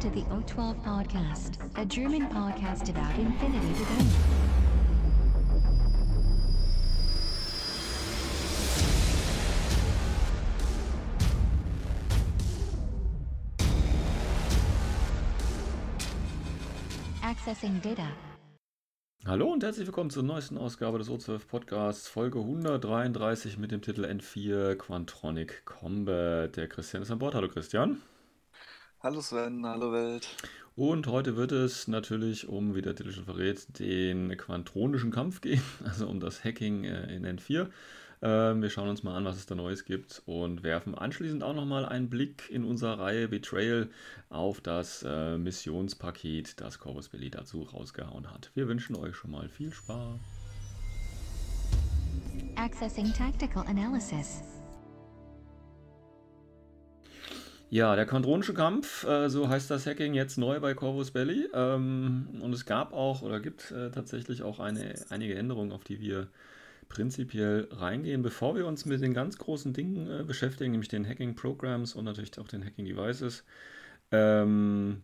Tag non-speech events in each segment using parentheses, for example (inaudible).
To the O12 Podcast, a German podcast about infinity to go. Accessing data. Hallo und herzlich willkommen zur neuesten Ausgabe des O12 Podcasts, Folge 133 mit dem Titel N4 Quantronic Combat. Der Christian ist an Bord. Hallo Christian. Hallo Sven, hallo Welt. Und heute wird es natürlich um, wie der Titel schon verrät, den quantronischen Kampf gehen, (laughs) also um das Hacking äh, in N4. Ähm, wir schauen uns mal an, was es da Neues gibt und werfen anschließend auch nochmal einen Blick in unserer Reihe Betrayal auf das äh, Missionspaket, das Corvus Belli dazu rausgehauen hat. Wir wünschen euch schon mal viel Spaß. Accessing tactical analysis. Ja, der quantronische Kampf, äh, so heißt das Hacking jetzt neu bei Corvus Belli. Ähm, und es gab auch oder gibt äh, tatsächlich auch eine, einige Änderungen, auf die wir prinzipiell reingehen. Bevor wir uns mit den ganz großen Dingen äh, beschäftigen, nämlich den Hacking Programs und natürlich auch den Hacking Devices, ähm,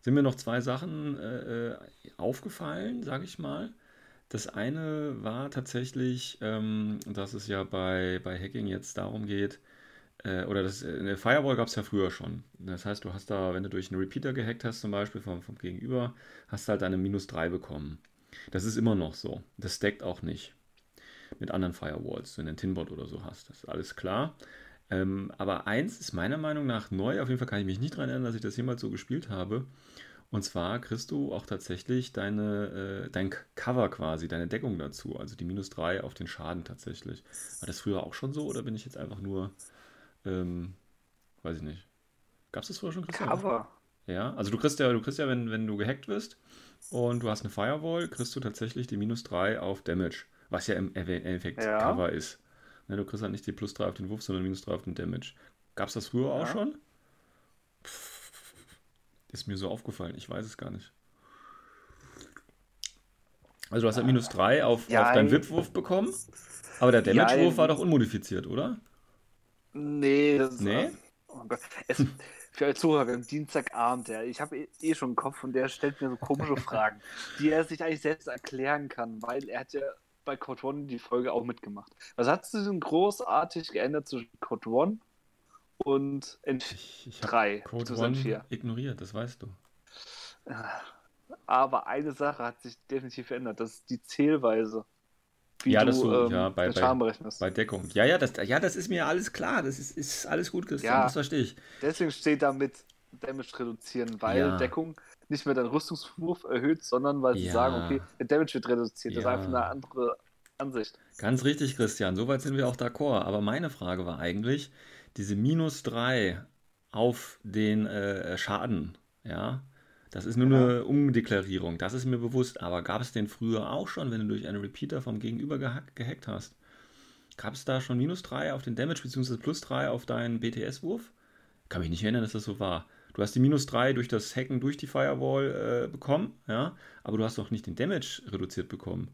sind mir noch zwei Sachen äh, äh aufgefallen, sage ich mal. Das eine war tatsächlich, ähm, dass es ja bei, bei Hacking jetzt darum geht, äh, oder das, eine Firewall gab es ja früher schon. Das heißt, du hast da, wenn du durch einen Repeater gehackt hast, zum Beispiel vom, vom Gegenüber, hast du halt eine minus 3 bekommen. Das ist immer noch so. Das stackt auch nicht mit anderen Firewalls, wenn du einen Tinbot oder so hast. Das ist alles klar. Ähm, aber eins ist meiner Meinung nach neu, auf jeden Fall kann ich mich nicht daran erinnern, dass ich das jemals so gespielt habe. Und zwar kriegst du auch tatsächlich deine, äh, dein Cover quasi, deine Deckung dazu, also die minus 3 auf den Schaden tatsächlich. War das früher auch schon so oder bin ich jetzt einfach nur ähm, weiß ich nicht. Gab es das früher schon, Christian? Cover. Ja, also du kriegst ja, du kriegst ja, wenn, wenn du gehackt wirst und du hast eine Firewall, kriegst du tatsächlich die minus 3 auf Damage, was ja im Endeffekt ja. Cover ist. Ne, du kriegst halt nicht die plus 3 auf den Wurf, sondern minus 3 auf den Damage. Gab es das früher ja. auch schon? Pff, ist mir so aufgefallen, ich weiß es gar nicht. Also du hast halt minus 3 auf, ja, auf deinen VIP-Wurf bekommen, aber der Damage-Wurf war doch unmodifiziert, oder? Nee, das nee? ist. Oh Gott. Es, für alle Zuhörer, haben Dienstagabend, ja. Ich habe eh, eh schon einen Kopf und der stellt mir so komische (laughs) Fragen, die er sich eigentlich selbst erklären kann, weil er hat ja bei Code One die Folge auch mitgemacht. Was hat sich denn großartig geändert zwischen Code One und N3? Code One 4? ignoriert, das weißt du. Aber eine Sache hat sich definitiv verändert, das ist die Zählweise wie ja, du, das so, ähm, ja, bei, bei, bei, Deckung. Ja, ja das, ja, das ist mir alles klar. Das ist, ist alles gut, Christian, ja, das verstehe ich. Deswegen steht da mit Damage reduzieren, weil ja. Deckung nicht mehr deinen Rüstungswurf erhöht, sondern weil sie ja. sagen, okay, der Damage wird reduziert. Das ist einfach eine andere Ansicht. Ganz richtig, Christian. Soweit sind wir auch d'accord. Aber meine Frage war eigentlich, diese minus 3 auf den äh, Schaden, ja, das ist nur eine Umdeklarierung, das ist mir bewusst. Aber gab es den früher auch schon, wenn du durch einen Repeater vom Gegenüber gehack, gehackt hast? Gab es da schon minus 3 auf den Damage bzw. plus 3 auf deinen BTS-Wurf? Kann mich nicht erinnern, dass das so war. Du hast die minus 3 durch das Hacken durch die Firewall äh, bekommen, ja, aber du hast doch nicht den Damage reduziert bekommen.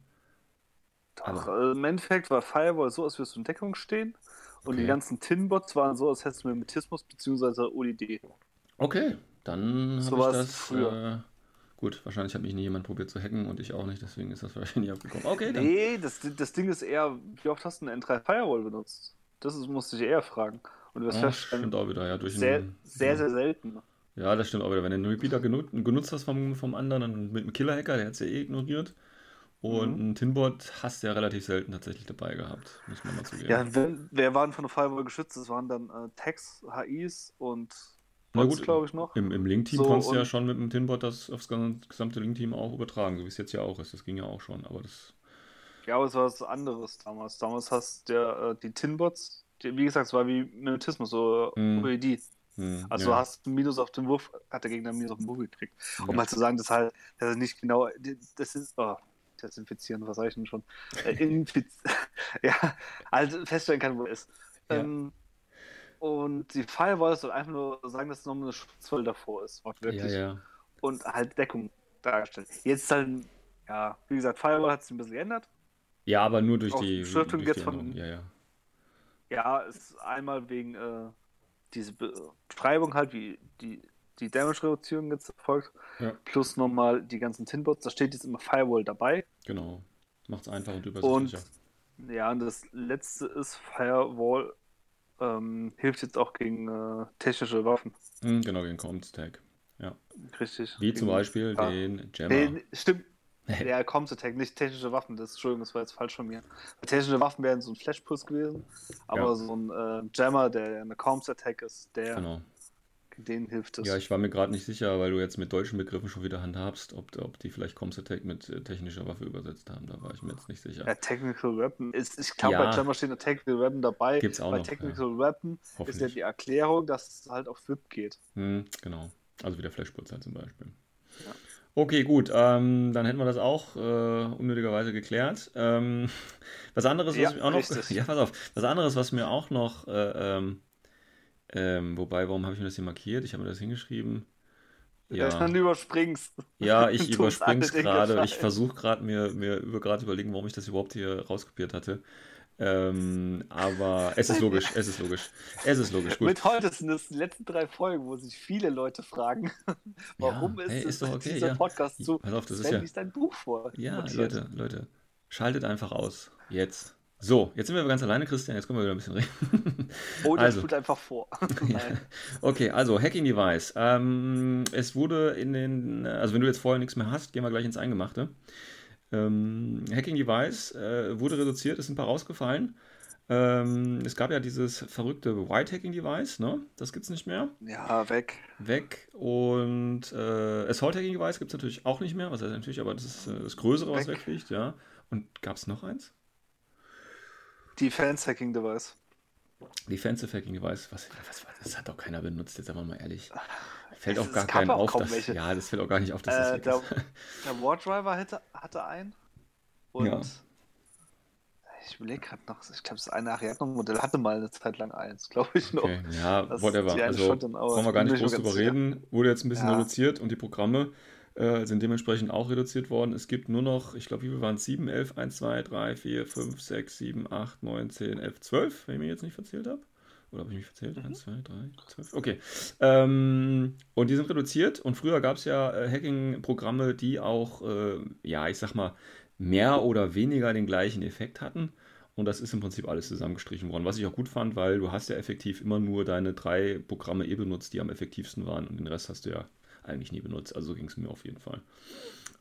Doch, äh, im Endeffekt war Firewall so, als würdest du in Deckung stehen und okay. die ganzen Tinbots waren so, als hättest du Mimetismus bzw. ODD. Okay, dann habe ich das früher. Äh, gut, wahrscheinlich hat mich nie jemand probiert zu hacken und ich auch nicht, deswegen ist das wahrscheinlich nie abgekommen. Okay, dann. Nee, das, das Ding ist eher, wie oft hast du eine N3 Firewall benutzt? Das ist, musste ich eher fragen. Und du wirst ja, stimmt auch wieder, ja. Durch sehr, einen, sehr, sehr selten. Ja, das stimmt auch wieder. Wenn du einen Repeater genut genutzt hast vom, vom anderen, dann mit einem Killer-Hacker, der hat es ja eh ignoriert. Und mhm. ein Tinbot hast du ja relativ selten tatsächlich dabei gehabt, muss man mal zugeben. Ja, wenn, wer waren von der Firewall geschützt? Das waren dann äh, Tags, HIs und na gut, glaube ich noch. Im, im Link-Team so, konntest du ja schon mit dem Tinbot das aufs gesamte Link-Team auch übertragen, so wie es jetzt ja auch ist. Das ging ja auch schon, aber das. Ja, aber es war was anderes damals. Damals hast du äh, die Tinbots, die, wie gesagt, es war wie Mimetismus, so mm. OED. Mm, also ja. du hast einen Minus auf den Wurf, hat der Gegner Minus auf den Wurf gekriegt. Um ja. mal zu sagen, dass halt, dass er nicht genau, das ist, oh, desinfizieren, was sag ich denn schon? Äh, (laughs) ja, also feststellen kann, wo er ist. Ja. Ähm, und die Firewall soll einfach nur sagen, dass es noch eine Schutzwelle davor ist, wortwörtlich. Ja, ja. Und halt Deckung dargestellt. Jetzt halt, ja, wie gesagt, Firewall hat sich ein bisschen geändert. Ja, aber nur durch Auch die Beschriftung durch jetzt die von. Ja, ja. Ja, ist einmal wegen äh, diese Beschreibung halt, wie die die Damage-Reduzierung jetzt erfolgt. Ja. Plus nochmal die ganzen Tinbots. Da steht jetzt immer Firewall dabei. Genau. Macht es einfach und übersichtlicher. Und, ja, und das letzte ist Firewall ähm, hilft jetzt auch gegen äh, technische Waffen. Mhm, genau, gegen Comms-Tag. Ja. Richtig. Wie zum Beispiel ja. den Jammer. Nee, stimmt. (laughs) Ja, Comms Attack, nicht technische Waffen. Das, Entschuldigung, das war jetzt falsch von mir. Technische Waffen wären so ein Flashpuls gewesen, aber ja. so ein äh, Jammer, der eine Comms Attack ist, der genau. Denen hilft es. Ja, ich war mir gerade nicht sicher, weil du jetzt mit deutschen Begriffen schon wieder handhabst, ob, ob die vielleicht Comms Attack mit äh, technischer Waffe übersetzt haben. Da war ich mir jetzt nicht sicher. Ja, Technical Weapon. Ist, ich glaube, ja. bei Jammer steht eine Technical Weapon dabei. Gibt's auch bei noch, Technical ja. Weapon ist ja die Erklärung, dass es halt auf VIP geht. Hm, genau. Also wie der Flashpuls halt zum Beispiel. Ja. Okay, gut, ähm, dann hätten wir das auch äh, unnötigerweise geklärt. Ähm, (laughs) was anderes, was ja, mir auch noch, richtig. (laughs) ja, pass auf, was anderes, was mir auch noch, äh, ähm, ähm wobei, warum habe ich mir das hier markiert? Ich habe mir das hingeschrieben. Ja, dann überspringst. Ja, (laughs) ich überspring's gerade. Ich versuche gerade mir, mir über gerade überlegen, warum ich das überhaupt hier rauskopiert hatte. Ähm, aber es ist logisch, es ist logisch. Es ist logisch. Gut. Mit heute sind es die letzten drei Folgen, wo sich viele Leute fragen, warum ja, ist, hey, ist doch okay, dieser ja. Podcast so? Pass auf, das ist ja. dein Buch vor. Ja, Leute, Leute, schaltet einfach aus. Jetzt. So, jetzt sind wir ganz alleine, Christian. Jetzt können wir wieder ein bisschen reden. Oh, das also. tut einfach vor. (laughs) okay, also Hacking Device. Ähm, es wurde in den, also wenn du jetzt vorher nichts mehr hast, gehen wir gleich ins Eingemachte. Ähm, Hacking Device äh, wurde reduziert, ist ein paar rausgefallen. Ähm, es gab ja dieses verrückte White Hacking Device, ne? Das gibt es nicht mehr. Ja, weg. Weg. Und äh, Assault Hacking Device gibt es natürlich auch nicht mehr. Was heißt natürlich, aber das ist äh, das Größere, weg. was wegfliegt, ja. Und gab es noch eins? Defense Hacking Device. Defensive Hacking Device, was, was, das hat doch keiner benutzt, jetzt einfach mal ehrlich. Fällt es, auch gar keinem auf, dass, ja, das fällt auch gar nicht auf, dass äh, das der, ist. (laughs) der Wardriver hatte, hatte einen und ja. ich überlege gerade noch, ich glaube, das eine Ariadne-Modell hatte mal eine Zeit lang eins, glaube ich noch. Okay. Ja, das whatever. Also brauchen wir gar nicht groß drüber reden. Wurde jetzt ein bisschen ja. reduziert und die Programme äh, sind dementsprechend auch reduziert worden. Es gibt nur noch, ich glaube, wie viel waren es? 7, 11, 1, 2, 3, 4, 5, 6, 7, 8, 9, 10, 11, 12, wenn ich mich jetzt nicht verzählt habe. Oder habe ich mich verzählt? Mhm. 1, 2, 3, 12. Okay. Ähm, und die sind reduziert. Und früher gab es ja äh, Hacking-Programme, die auch, äh, ja, ich sag mal, mehr oder weniger den gleichen Effekt hatten. Und das ist im Prinzip alles zusammengestrichen worden. Was ich auch gut fand, weil du hast ja effektiv immer nur deine drei Programme eh benutzt, die am effektivsten waren. Und den Rest hast du ja eigentlich nie benutzt. Also so ging es mir auf jeden Fall.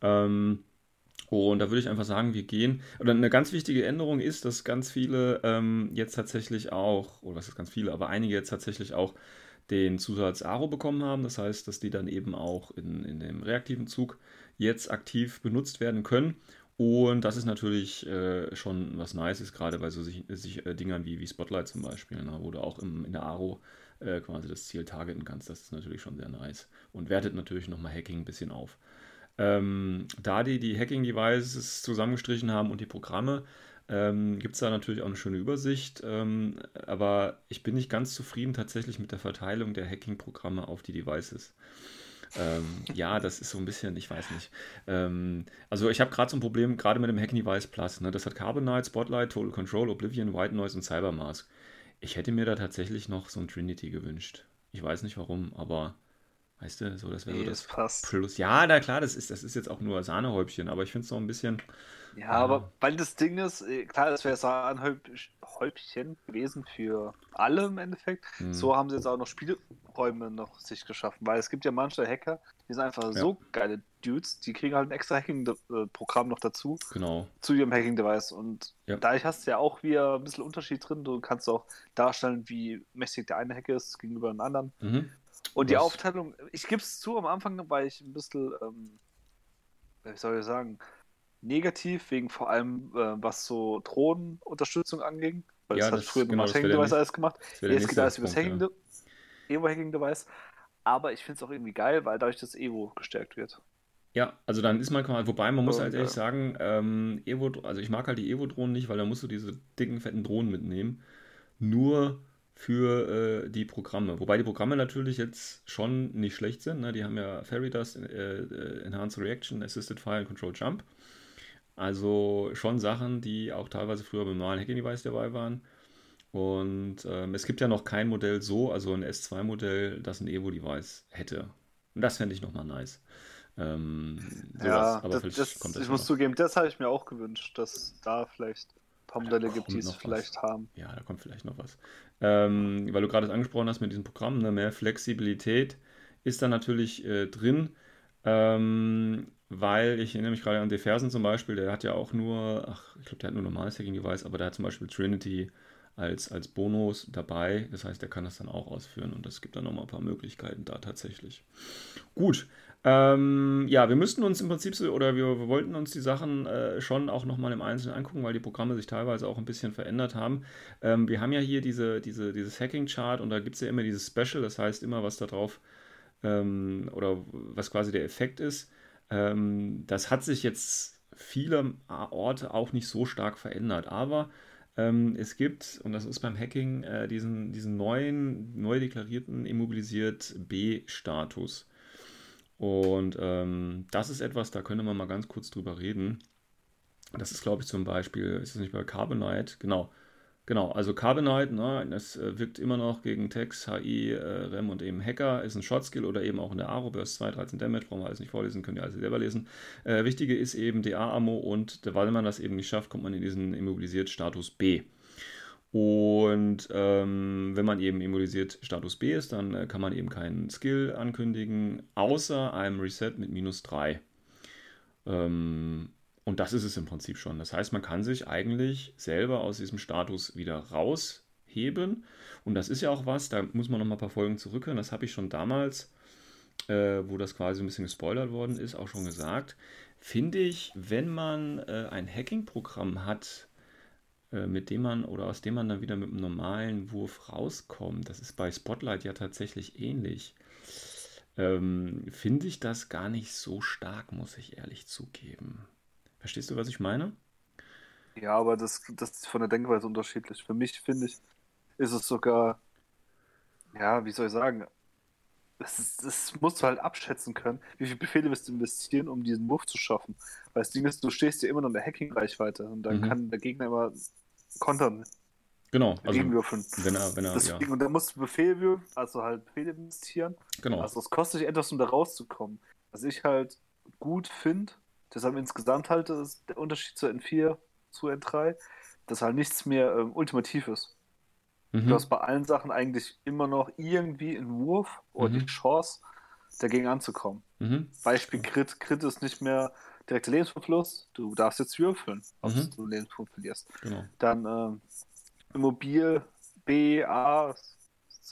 Ähm, und da würde ich einfach sagen, wir gehen. Oder eine ganz wichtige Änderung ist, dass ganz viele ähm, jetzt tatsächlich auch, oder was ist ganz viele, aber einige jetzt tatsächlich auch den Zusatz Aro bekommen haben. Das heißt, dass die dann eben auch in, in dem reaktiven Zug jetzt aktiv benutzt werden können. Und das ist natürlich äh, schon was Nices, gerade bei so sich, sich äh, Dingern wie, wie Spotlight zum Beispiel, ne, wo du auch im, in der Aro äh, quasi das Ziel targeten kannst. Das ist natürlich schon sehr nice und wertet natürlich nochmal Hacking ein bisschen auf. Ähm, da die die Hacking-Devices zusammengestrichen haben und die Programme, ähm, gibt es da natürlich auch eine schöne Übersicht. Ähm, aber ich bin nicht ganz zufrieden tatsächlich mit der Verteilung der Hacking-Programme auf die Devices. Ähm, ja, das ist so ein bisschen, ich weiß nicht. Ähm, also ich habe gerade so ein Problem, gerade mit dem Hacking Device Plus. Ne? Das hat Carbonite, Spotlight, Total Control, Oblivion, White Noise und Cybermask. Ich hätte mir da tatsächlich noch so ein Trinity gewünscht. Ich weiß nicht warum, aber Weißt du, so, das wäre nee, so das, das Plus. Ja, na klar, das ist, das ist jetzt auch nur Sahnehäubchen, aber ich finde es noch ein bisschen. Ja, aber weil das Ding ist, äh, klar, das wäre Sahnehäubchen gewesen für alle im Endeffekt. Mhm. So haben sie jetzt auch noch Spielräume noch sich geschaffen, weil es gibt ja manche Hacker, die sind einfach ja. so geile Dudes, die kriegen halt ein extra Hacking-Programm noch dazu. Genau. Zu ihrem Hacking-Device. Und ja. dadurch hast du ja auch wieder ein bisschen Unterschied drin. Du kannst auch darstellen, wie mächtig der eine Hacker ist gegenüber dem anderen. Mhm. Und die Was? Aufteilung, ich gebe es zu, am Anfang war ich ein bisschen, ähm, wie soll ich sagen, negativ, wegen vor allem, äh, was so Drohnenunterstützung anging. Weil ja, das, das hat früher genau, Hacking Device alles gemacht. Jetzt geht alles über das Hacking, ja. Evo Hacking Device. Aber ich finde es auch irgendwie geil, weil dadurch das Evo gestärkt wird. Ja, also dann ist man quasi, wobei man muss halt ehrlich sagen, ähm, Evo, also ich mag halt die Evo-Drohnen nicht, weil da musst du diese dicken, fetten Drohnen mitnehmen. Nur für äh, die Programme. Wobei die Programme natürlich jetzt schon nicht schlecht sind. Ne? Die haben ja Fairy Dust, äh, äh, Enhanced Reaction, Assisted Fire und Control Jump. Also schon Sachen, die auch teilweise früher beim normalen Hacking-Device dabei waren. Und ähm, es gibt ja noch kein Modell so, also ein S2-Modell, das ein Evo-Device hätte. Und das fände ich nochmal nice. Ähm, ja, aber das, das, kommt das ich muss zugeben, das habe ich mir auch gewünscht, dass da vielleicht ein paar Modelle gibt, die es vielleicht was. haben. Ja, da kommt vielleicht noch was. Ähm, weil du gerade angesprochen hast mit diesem Programm, ne, mehr Flexibilität ist da natürlich äh, drin. Ähm, weil ich erinnere mich gerade an Defersen zum Beispiel, der hat ja auch nur, ach, ich glaube, der hat nur normales Hacking-Device, aber der hat zum Beispiel Trinity als, als Bonus dabei. Das heißt, der kann das dann auch ausführen und es gibt dann nochmal ein paar Möglichkeiten da tatsächlich. Gut. Ähm, ja, wir müssten uns im Prinzip so, oder wir, wir wollten uns die Sachen äh, schon auch nochmal im Einzelnen angucken, weil die Programme sich teilweise auch ein bisschen verändert haben. Ähm, wir haben ja hier diese, diese, dieses Hacking-Chart und da gibt es ja immer dieses Special, das heißt immer, was da drauf ähm, oder was quasi der Effekt ist. Ähm, das hat sich jetzt viele Orte auch nicht so stark verändert, aber ähm, es gibt, und das ist beim Hacking, äh, diesen, diesen neuen, neu deklarierten immobilisiert B-Status. Und ähm, das ist etwas, da können wir mal ganz kurz drüber reden. Das ist, glaube ich, zum Beispiel, ist es nicht bei Carbonite? Genau. Genau, also Carbonite, ne, das äh, wirkt immer noch gegen Tex, HI, äh, REM und eben Hacker, ist ein Shotskill oder eben auch in der Aro Burst 2, 13 Damage, brauchen wir alles nicht vorlesen, könnt ihr alles selber lesen. Äh, wichtige ist eben DA-Ammo und weil man das eben nicht schafft, kommt man in diesen immobilisiert Status B. Und ähm, wenn man eben immunisiert Status B ist, dann äh, kann man eben keinen Skill ankündigen, außer einem Reset mit minus 3. Ähm, und das ist es im Prinzip schon. Das heißt, man kann sich eigentlich selber aus diesem Status wieder rausheben. Und das ist ja auch was, da muss man noch mal ein paar Folgen zurückhören. Das habe ich schon damals, äh, wo das quasi ein bisschen gespoilert worden ist, auch schon gesagt. Finde ich, wenn man äh, ein Hacking-Programm hat, äh, mit dem man oder aus dem man dann wieder mit einem normalen Wurf rauskommt, das ist bei Spotlight ja tatsächlich ähnlich, ähm, finde ich das gar nicht so stark, muss ich ehrlich zugeben. Verstehst du, was ich meine? Ja, aber das, das ist von der Denkweise unterschiedlich. Für mich, finde ich, ist es sogar, ja, wie soll ich sagen, das, musst du halt abschätzen können, wie viele Befehle wirst du investieren, um diesen Wurf zu schaffen. Weil das Ding ist, du stehst ja immer noch in der Hacking-Reichweite und dann mhm. kann der Gegner immer kontern. Genau. Also, Gegenwürfeln. Wenn er, wenn er, Deswegen, ja. Und dann musst du Befehle, also halt Befehle investieren. Genau. Also es kostet dich etwas, um da rauszukommen. Was ich halt gut finde, Deshalb insgesamt halt ist der Unterschied zu N4 zu N3, dass halt nichts mehr ähm, ultimativ ist. Mhm. Du hast bei allen Sachen eigentlich immer noch irgendwie einen Wurf oder mhm. die Chance, dagegen anzukommen. Mhm. Beispiel Crit. Crit ist nicht mehr direkter Lebensverfluss. Du darfst jetzt würfeln, ob mhm. du Lebenspunkt verlierst. Genau. Dann ähm, Immobil, B, A,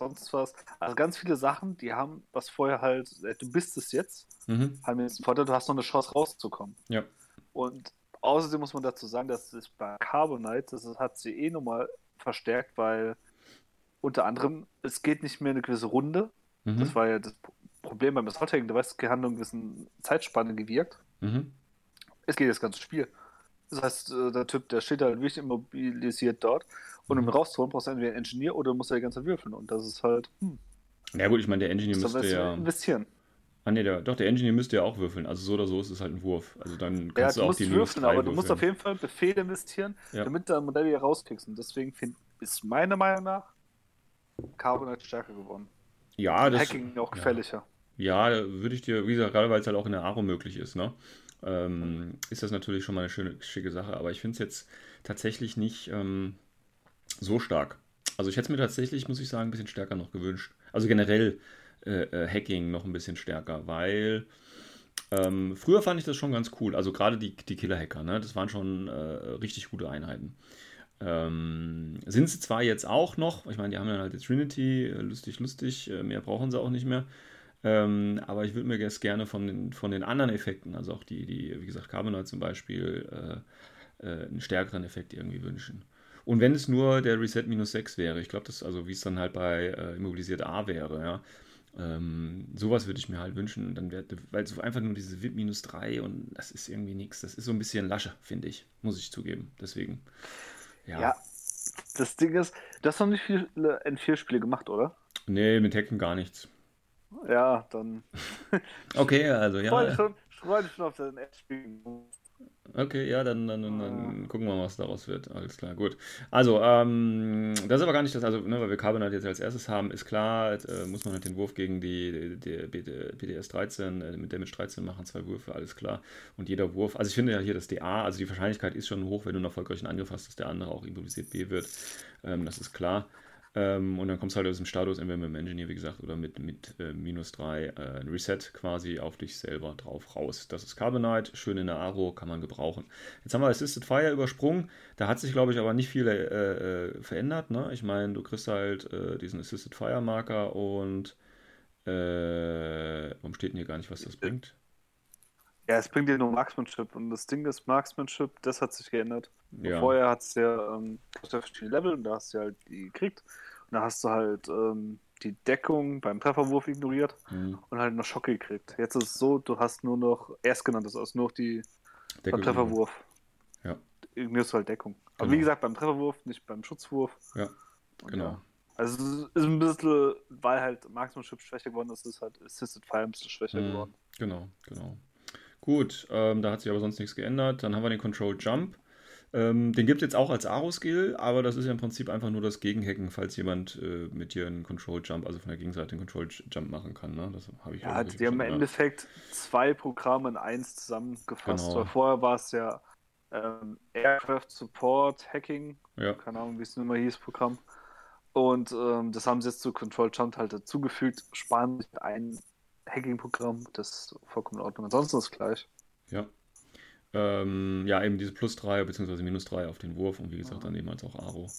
sonst was. Also ganz viele Sachen, die haben, was vorher halt, äh, du bist es jetzt, mhm. haben jetzt einen Vorteil, du hast noch eine Chance rauszukommen. Ja. Und außerdem muss man dazu sagen, dass es bei Carbonite, das hat sie eh nochmal verstärkt, weil unter anderem, es geht nicht mehr eine gewisse Runde. Mhm. Das war ja das Problem beim Assault Hacking, du weißt, die Handlung ist eine Zeitspanne gewirkt. Mhm. Es geht das ganze Spiel. Das heißt, äh, der Typ, der steht halt wirklich immobilisiert dort und um ihn rauszuholen, brauchst du entweder einen Engineer oder musst du die ganze Zeit würfeln. Und das ist halt. Hm. Ja, gut, ich meine, der Engineer müsste ja. investieren. Ah, nee, der, doch, der Engineer müsste ja auch würfeln. Also so oder so ist es halt ein Wurf. Also dann kannst ja, du, auch die würfeln, aber du musst auf jeden Fall Befehle investieren, ja. damit du ein Modell hier rauskriegst. Und deswegen find, ist meiner Meinung nach Carbonite stärker geworden. Ja, das. Hacking auch gefährlicher. Ja, ja würde ich dir, wie gesagt, gerade weil es halt auch in der Aro möglich ist, ne? Ähm, ist das natürlich schon mal eine schöne, schicke Sache. Aber ich finde es jetzt tatsächlich nicht. Ähm, so stark. Also ich hätte es mir tatsächlich, muss ich sagen, ein bisschen stärker noch gewünscht. Also generell äh, äh, Hacking noch ein bisschen stärker, weil ähm, früher fand ich das schon ganz cool. Also gerade die, die Killer-Hacker, ne? das waren schon äh, richtig gute Einheiten. Ähm, sind sie zwar jetzt auch noch, ich meine, die haben dann halt die Trinity, äh, lustig, lustig, äh, mehr brauchen sie auch nicht mehr. Ähm, aber ich würde mir jetzt gerne von den, von den anderen Effekten, also auch die, die wie gesagt, Carbonite zum Beispiel, äh, einen stärkeren Effekt irgendwie wünschen. Und wenn es nur der Reset minus 6 wäre, ich glaube, das, also wie es dann halt bei äh, Immobilisiert A wäre, ja. Ähm, sowas würde ich mir halt wünschen. Dann wär, weil so einfach nur diese VIP minus 3 und das ist irgendwie nichts. Das ist so ein bisschen lasche, finde ich. Muss ich zugeben. Deswegen. Ja. ja. Das Ding ist, du hast noch nicht viele N4-Spiele gemacht, oder? Nee, mit Hacken gar nichts. Ja, dann. (laughs) okay, also ja. Ich freue schon, freu schon auf das N-Spiel. Okay, ja, dann, dann, dann, dann, gucken wir mal, was daraus wird. Alles klar, gut. Also, ähm, das ist aber gar nicht das, also, ne, weil wir Carbonite jetzt als erstes haben, ist klar, äh, muss man halt den Wurf gegen die, die, die BDS 13, äh, mit Damage 13 machen, zwei Würfe, alles klar. Und jeder Wurf, also ich finde ja hier das DA, also die Wahrscheinlichkeit ist schon hoch, wenn du einen erfolgreichen Angriff hast, dass der andere auch improvisiert B wird. Ähm, das ist klar. Ähm, und dann kommst du halt aus dem Status, entweder mit dem Engineer, wie gesagt, oder mit, mit äh, minus 3 äh, ein Reset quasi auf dich selber drauf raus. Das ist Carbonite, schön in der Aro, kann man gebrauchen. Jetzt haben wir Assisted Fire übersprungen. Da hat sich, glaube ich, aber nicht viel äh, äh, verändert. Ne? Ich meine, du kriegst halt äh, diesen Assisted Fire Marker und äh, warum steht denn hier gar nicht, was das bringt? Ja, es bringt dir nur Marksmanship und das Ding ist Marksmanship, das hat sich geändert. Ja. Vorher hat es ja ähm, verschiedene Level und da hast du halt die gekriegt und da hast du halt ähm, die Deckung beim Trefferwurf ignoriert mhm. und halt noch Schocke gekriegt. Jetzt ist es so, du hast nur noch erstgenanntes aus, nur noch die beim Trefferwurf. Ja. Ignorierst du halt Deckung. Aber genau. wie gesagt, beim Trefferwurf, nicht beim Schutzwurf. Ja, genau. Ja. Also es ist ein bisschen, weil halt Marksmanship schwächer geworden ist, ist halt Assisted Fire ein bisschen schwächer mhm. geworden. Genau, genau. Gut, ähm, da hat sich aber sonst nichts geändert. Dann haben wir den Control Jump. Ähm, den gibt es jetzt auch als Aro-Skill, aber das ist ja im Prinzip einfach nur das Gegenhacken, falls jemand äh, mit dir einen Control Jump, also von der Gegenseite einen Control Jump machen kann. Ne? Das habe ich ja, die haben im Endeffekt zwei Programme in eins zusammengefasst. Genau. Weil vorher war es ja ähm, Aircraft Support Hacking, ja. keine Ahnung, wie es nun mal hieß, Programm. Und ähm, das haben sie jetzt zu Control Jump halt dazugefügt, sparen sich ein Hacking-Programm, das ist vollkommen in Ordnung. Ansonsten ist es gleich. Ja. Ähm, ja, eben diese plus 3 bzw. minus 3 auf den Wurf und wie gesagt, dann eben als auch Aro.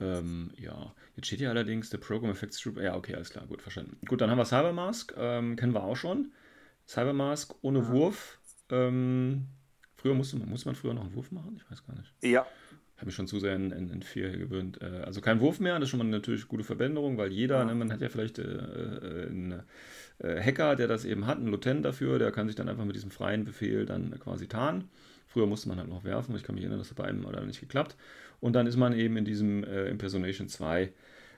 Ähm, ja, jetzt steht hier allerdings der Program Effects Group. Ja, okay, alles klar, gut, verstanden. Gut, dann haben wir Cybermask, ähm, kennen wir auch schon. Cybermask ohne ja. Wurf. Ähm, früher musste man, musste man früher noch einen Wurf machen? Ich weiß gar nicht. Ja, habe mich schon zu sehr in, in, in 4 gewöhnt. Äh, also kein Wurf mehr, das ist schon mal natürlich gute Verbänderung, weil jeder, ja. ne, man hat ja vielleicht äh, äh, einen äh, Hacker, der das eben hat, einen Lutent dafür, der kann sich dann einfach mit diesem freien Befehl dann quasi tarnen. Früher musste man halt noch werfen, ich kann mich erinnern, das hat bei einem oder nicht geklappt. Und dann ist man eben in diesem äh, Impersonation 2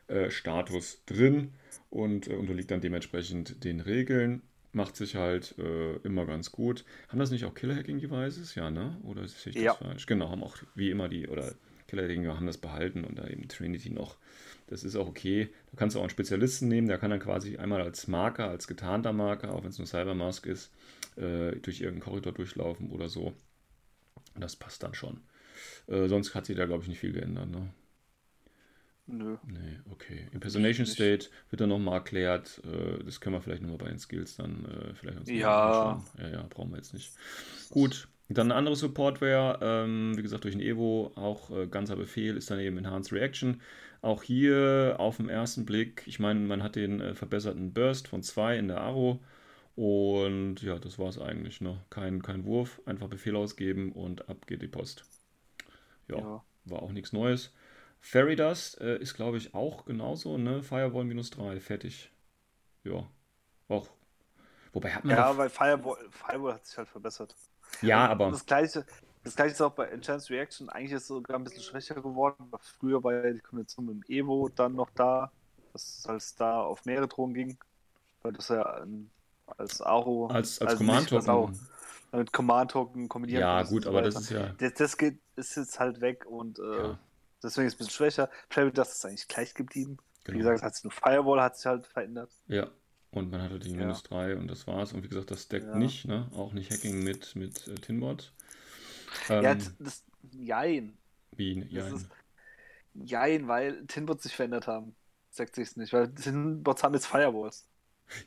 äh, Status drin und unterliegt dann dementsprechend den Regeln macht sich halt äh, immer ganz gut. Haben das nicht auch Killer-Hacking-Devices? Ja, ne? Oder ist das ja. falsch? Genau, haben auch wie immer die, oder Killer-Hacking haben das behalten und da eben Trinity noch. Das ist auch okay. Da kannst du auch einen Spezialisten nehmen, der kann dann quasi einmal als Marker, als getarnter Marker, auch wenn es nur Cybermask ist, äh, durch irgendeinen Korridor durchlaufen oder so. Und das passt dann schon. Äh, sonst hat sich da, glaube ich, nicht viel geändert, ne? Nö. Nee, okay. Impersonation State wird dann nochmal erklärt. Äh, das können wir vielleicht nochmal bei den Skills dann äh, vielleicht uns Ja. Ja, ja, brauchen wir jetzt nicht. Gut. Dann eine andere Supportware, ähm, wie gesagt, durch ein Evo, auch äh, ganzer Befehl, ist dann eben Enhanced Reaction. Auch hier auf den ersten Blick, ich meine, man hat den äh, verbesserten Burst von 2 in der Aro. Und ja, das war es eigentlich. Ne? Kein, kein Wurf, einfach Befehl ausgeben und ab geht die Post. Ja, ja. war auch nichts Neues. Fairy Dust äh, ist, glaube ich, auch genauso, ne? Firewall minus 3, fertig. Ja. Auch. Wobei hat man. Ja, weil Firewall, Firewall hat sich halt verbessert. Ja, Und aber. Das gleiche, das gleiche ist auch bei Enchant's Reaction. Eigentlich ist es sogar ein bisschen schwächer geworden. Früher war ja die Kombination mit dem Evo dann noch da, dass es als da auf mehrere Drohnen ging. Weil das ja als Aro. Als, als also Command-Token. Mit Command-Token kombinieren. Ja, gut, aber das ist ja. Das, das geht, ist jetzt halt weg und. Äh, ja Deswegen ist es ein bisschen schwächer. Private Dust ist eigentlich gleich geblieben. Genau. Wie gesagt, hat sich nur Firewall hat sich halt verändert. Ja. Und man hatte die minus ja. 3 und das war's. Und wie gesagt, das deckt ja. nicht, ne? Auch nicht Hacking mit, mit äh, Tinbot. Ähm, ja, das. Jein. Wie? Jein. Ist, jein, weil Tinbots sich verändert haben. Sagt sich's nicht, weil Tinbots haben jetzt Firewalls.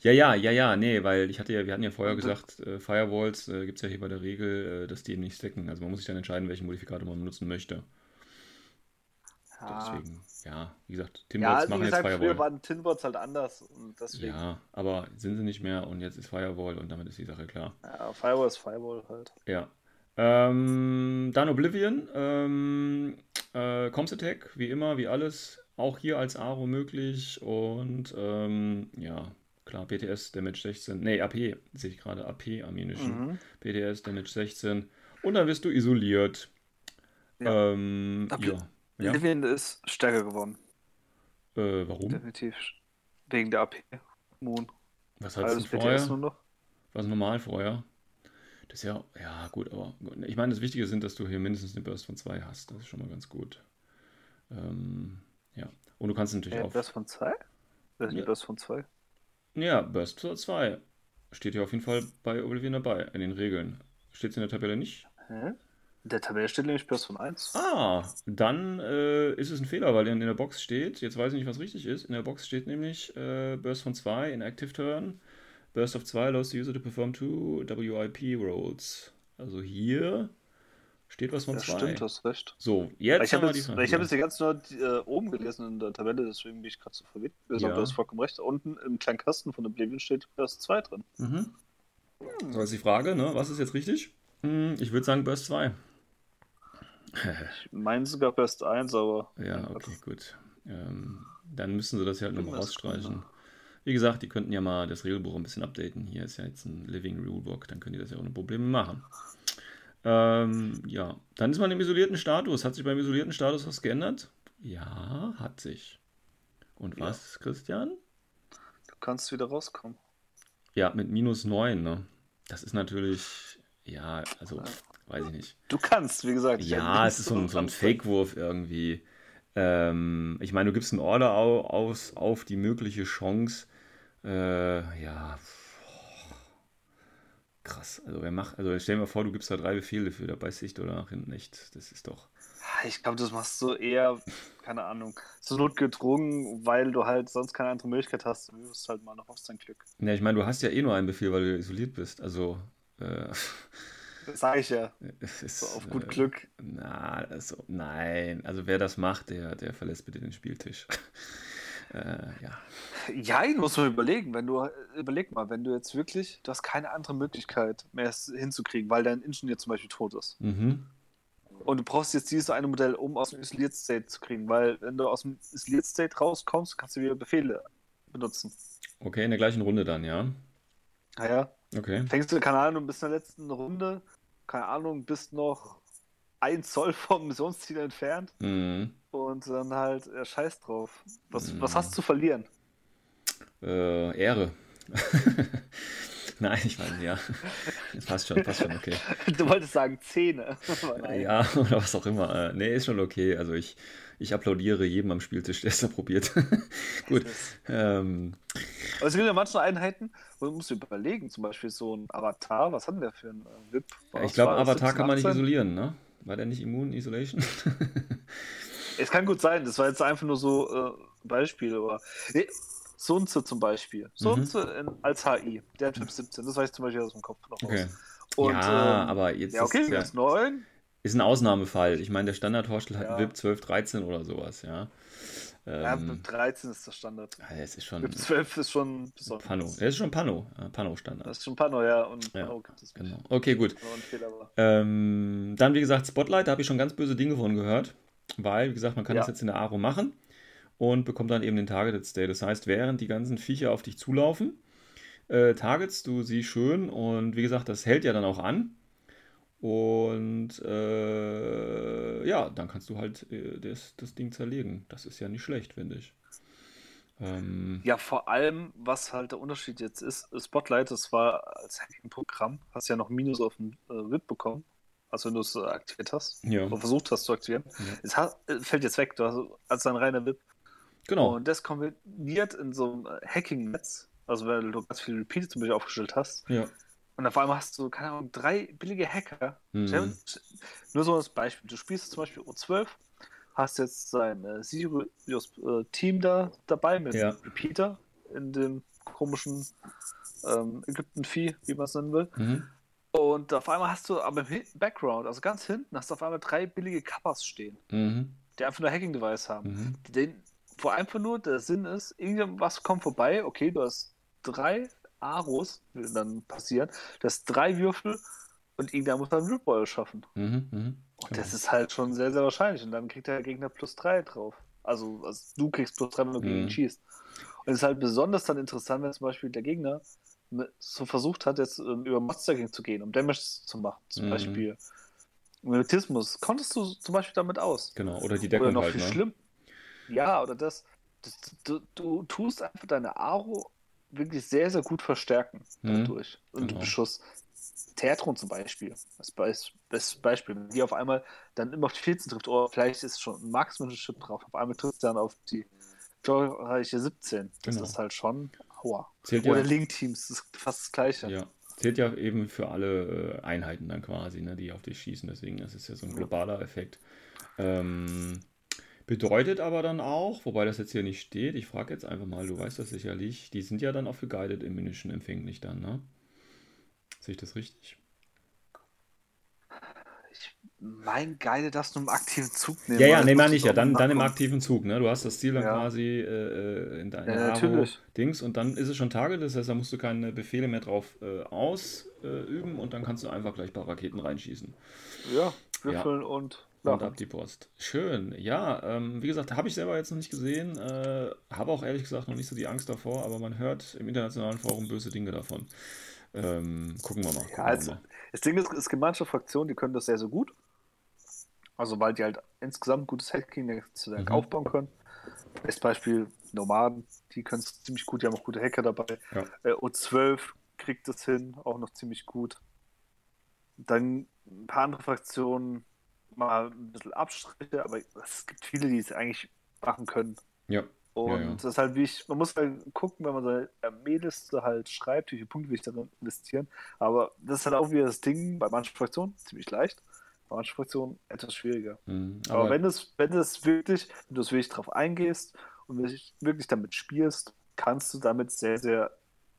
Ja, ja, ja, ja, nee, weil ich hatte ja, wir hatten ja vorher gesagt, äh, Firewalls äh, gibt es ja hier bei der Regel, äh, dass die nicht stacken. Also man muss sich dann entscheiden, welchen Modifikator man benutzen möchte. Ja. Deswegen, ja, wie gesagt, Tinbots ja, machen gesagt, jetzt Firewall. Früher waren Tinbots halt anders. Ja, aber sind sie nicht mehr und jetzt ist Firewall und damit ist die Sache klar. Ja, Firewall ist Firewall halt. Ja. Ähm, dann Oblivion, ähm, äh, Comms Attack, wie immer, wie alles, auch hier als Aro möglich und ähm, ja, klar, BTS Damage 16, nee, AP, sehe ich gerade, AP Ammunition, mhm. BTS Damage 16 und dann wirst du isoliert. Ja. Ähm, ja. Ja. Livian ist stärker geworden. Äh, warum? Definitiv. Wegen der AP. Moon. Was hat es vorher? Nur? Was normal vorher? Das ist ja, ja gut, aber ich meine, das Wichtige sind, dass du hier mindestens eine Burst von 2 hast. Das ist schon mal ganz gut. Ähm, ja. Und du kannst natürlich ja, auch. Burst von 2? Das ist ja. Burst von 2. Ja, Burst von 2. Steht hier auf jeden Fall bei Oblivion dabei, in den Regeln. Steht es in der Tabelle nicht? Hä? Der Tabelle steht nämlich Burst von 1. Ah, dann äh, ist es ein Fehler, weil in, in der Box steht, jetzt weiß ich nicht, was richtig ist, in der Box steht nämlich äh, Burst von 2 in Active Turn. Burst of 2 allows the user to perform two WIP rolls. Also hier steht was von 2. Ja, stimmt, hast recht. So, jetzt ich habe jetzt, ich hab jetzt die ganze Zeit äh, oben gelesen in der Tabelle, deswegen bin ich gerade so verwirrt. Ja. Du hast vollkommen recht. Unten im kleinen Kasten von Oblivion steht Burst 2 drin. Mhm. So ist die Frage, ne? was ist jetzt richtig? Hm, ich würde sagen Burst 2. (laughs) ich meine sogar Burst 1, aber. Ja, okay, gut. Ähm, dann müssen sie das ja halt nochmal rausstreichen. Wie gesagt, die könnten ja mal das Regelbuch ein bisschen updaten. Hier ist ja jetzt ein Living Rulebook, dann können die das ja ohne Probleme machen. Ähm, ja, dann ist man im isolierten Status. Hat sich beim isolierten Status was geändert? Ja, hat sich. Und was, ja. Christian? Du kannst wieder rauskommen. Ja, mit minus 9, ne? Das ist natürlich, ja, also, ja. Weiß ich nicht. Du kannst, wie gesagt. Ja, es ist so ein, so ein Fake-Wurf irgendwie. Ähm, ich meine, du gibst einen Order aus, auf die mögliche Chance, äh, ja. Krass. Also wer macht, also stell dir mal vor, du gibst da drei Befehle für, da beißt sich oder nach hinten nicht. Das ist doch. Ich glaube, das machst du eher, keine Ahnung, zur Not gedrungen, weil du halt sonst keine andere Möglichkeit hast. Du wirst halt mal noch auf dein Glück. Ja, ich meine, du hast ja eh nur einen Befehl, weil du isoliert bist. Also. Äh, sage ich ja. Ist, so auf gut äh, Glück. Na, also, nein. Also wer das macht, der, der verlässt bitte den Spieltisch. (laughs) äh, ja. Ja, muss man überlegen. Wenn du, überleg mal, wenn du jetzt wirklich, du hast keine andere Möglichkeit mehr hinzukriegen, weil dein Ingenieur zum Beispiel tot ist. Mhm. Und du brauchst jetzt dieses eine Modell, um aus dem Isoliert State zu kriegen, weil wenn du aus dem Isoliert State rauskommst, kannst du wieder Befehle benutzen. Okay, in der gleichen Runde dann, ja? Naja. Okay. Fängst du, keine Ahnung, bis in der letzten Runde, keine Ahnung, bist noch ein Zoll vom Missionsziel entfernt. Mhm. Und dann halt, ja, scheiß drauf. Was, mhm. was hast du zu verlieren? Äh, Ehre. (laughs) Nein, ich meine, ja. Passt schon, passt schon, okay. Du wolltest sagen Zähne. (laughs) ja, oder was auch immer. Äh, nee, ist schon okay. Also ich, ich applaudiere jedem am Spieltisch, der es da probiert. (laughs) Gut. Ähm, Aber es gibt ja manche Einheiten, wo du musst überlegen, zum Beispiel so ein Avatar, was hat denn der für ein äh, VIP? Ja, ich glaube, Avatar 17, kann man nicht isolieren, ne? War der nicht immun, Isolation? (laughs) es kann gut sein, das war jetzt einfach nur so äh, Beispiel, aber. Nee, Sunze zum Beispiel. Sunze mhm. als HI, der Typ 17, das weiß ich zum Beispiel aus dem Kopf noch okay. Und, ja, ähm, aber jetzt ja, okay, ist ja, 9. Ist ein Ausnahmefall. Ich meine, der Standard-Horstel hat ja. VIP 12, 13 oder sowas, ja. Ähm, ja, VIP 13 ist der Standard. Ja, es ist schon. VIP 12 ist schon besonders. Pano. Er ist schon Pano. Pano-Standard. Das ist schon Pano, ja. Und Pano ja, gibt es genau. Okay, gut. Ähm, dann, wie gesagt, Spotlight, da habe ich schon ganz böse Dinge von gehört. Weil, wie gesagt, man kann das jetzt in der Aro machen und bekommt dann eben den Targeted State. Das heißt, während die ganzen Viecher auf dich zulaufen, äh, targetst du sie schön und wie gesagt, das hält ja dann auch an. Und äh, ja, dann kannst du halt äh, das, das Ding zerlegen. Das ist ja nicht schlecht, finde ich. Ähm, ja, vor allem, was halt der Unterschied jetzt ist, Spotlight, das war als Hacking-Programm, hast ja noch Minus auf dem äh, VIP bekommen. Also wenn du es äh, aktiviert hast. Ja. Oder versucht hast zu aktivieren. Ja. Es hat, äh, fällt jetzt weg, du hast als ein reiner VIP. Genau. Und das kombiniert in so einem Hacking-Netz, also wenn du ganz viele Repeats zum Beispiel aufgestellt hast. Ja. Und auf einmal hast du, keine Ahnung, drei billige Hacker. Mhm. Nur so als Beispiel. Du spielst zum Beispiel O12, hast jetzt sein äh, Sirius-Team äh, da dabei mit ja. Repeater in dem komischen ähm, Ägypten-Vieh, wie man es nennen will. Mhm. Und auf einmal hast du aber im Background, also ganz hinten, hast du auf einmal drei billige Kappas stehen, mhm. die einfach nur Hacking-Device haben. Mhm. Den wo einfach nur der Sinn ist, irgendwas kommt vorbei, okay, du hast drei Aros, dann passieren, du hast drei Würfel und irgendwer muss dann Rootball schaffen. Mhm, mh. Und das ist halt schon sehr, sehr wahrscheinlich. Und dann kriegt der Gegner plus drei drauf. Also, also du kriegst plus drei, wenn du gegen ihn mhm. schießt. Und es ist halt besonders dann interessant, wenn zum Beispiel der Gegner so versucht hat, jetzt ähm, über Monster zu gehen, um Damage zu machen. Zum mhm. Beispiel Magnetismus. Konntest du zum Beispiel damit aus? Genau, oder die Deckung Oder noch halt, viel ne? schlimm, ja, oder das. das du, du, tust einfach deine Aro wirklich sehr, sehr gut verstärken mhm. dadurch. Mhm. Und genau. Beschuss. Teatron zum Beispiel, das, das Beispiel, wenn die auf einmal dann immer auf die 14 trifft, oder vielleicht ist schon ein Marksmanship drauf, auf einmal trifft dann auf die glorreiche 17. Das genau. ist halt schon Aua. Zählt oder ja, Link-Teams, das ist fast das Gleiche. Ja, zählt ja eben für alle äh, Einheiten dann quasi, ne, die auf dich schießen, deswegen das ist ja so ein globaler Effekt. Ähm, bedeutet aber dann auch, wobei das jetzt hier nicht steht, ich frage jetzt einfach mal, du weißt das sicherlich, die sind ja dann auch für Guided Ammunition empfänglich dann, ne? Sehe ich das richtig? Ich mein Geile, dass du im aktiven Zug nehmen Ja, ja, nee, meine ich ja. Dann, dann im aktiven Zug, ne? Du hast das Ziel dann ja. quasi äh, in deinem ja, Dings und dann ist es schon Tage, das heißt, da musst du keine Befehle mehr drauf äh, ausüben und dann kannst du einfach gleich ein paar Raketen reinschießen. Ja, würfeln ja. und und ab die Post. Schön. Ja, ähm, wie gesagt, habe ich selber jetzt noch nicht gesehen. Äh, habe auch ehrlich gesagt noch nicht so die Angst davor, aber man hört im internationalen Forum böse Dinge davon. Ähm, gucken wir mal. Gucken ja, also, mal. Das Ding ist, es gibt manche Fraktionen, die können das sehr, sehr gut. Also, weil die halt insgesamt gutes Hacking-Netzwerk mhm. aufbauen können. Als Beispiel Nomaden, die können es ziemlich gut, die haben auch gute Hacker dabei. Ja. Äh, O12 kriegt das hin, auch noch ziemlich gut. Dann ein paar andere Fraktionen, mal ein bisschen Abstriche, aber es gibt viele, die es eigentlich machen können. Ja. Und ja, ja. das ist halt wie ich, man muss halt gucken, wenn man seine Armeeliste halt schreibt, wie viele Punkte will ich darin investieren. Aber das ist halt auch wieder das Ding bei manchen Fraktionen ziemlich leicht, bei manchen Fraktionen etwas schwieriger. Mhm, aber, aber, wenn es, wenn es wirklich, wenn du es wirklich drauf eingehst und wirklich damit spielst, kannst du damit sehr, sehr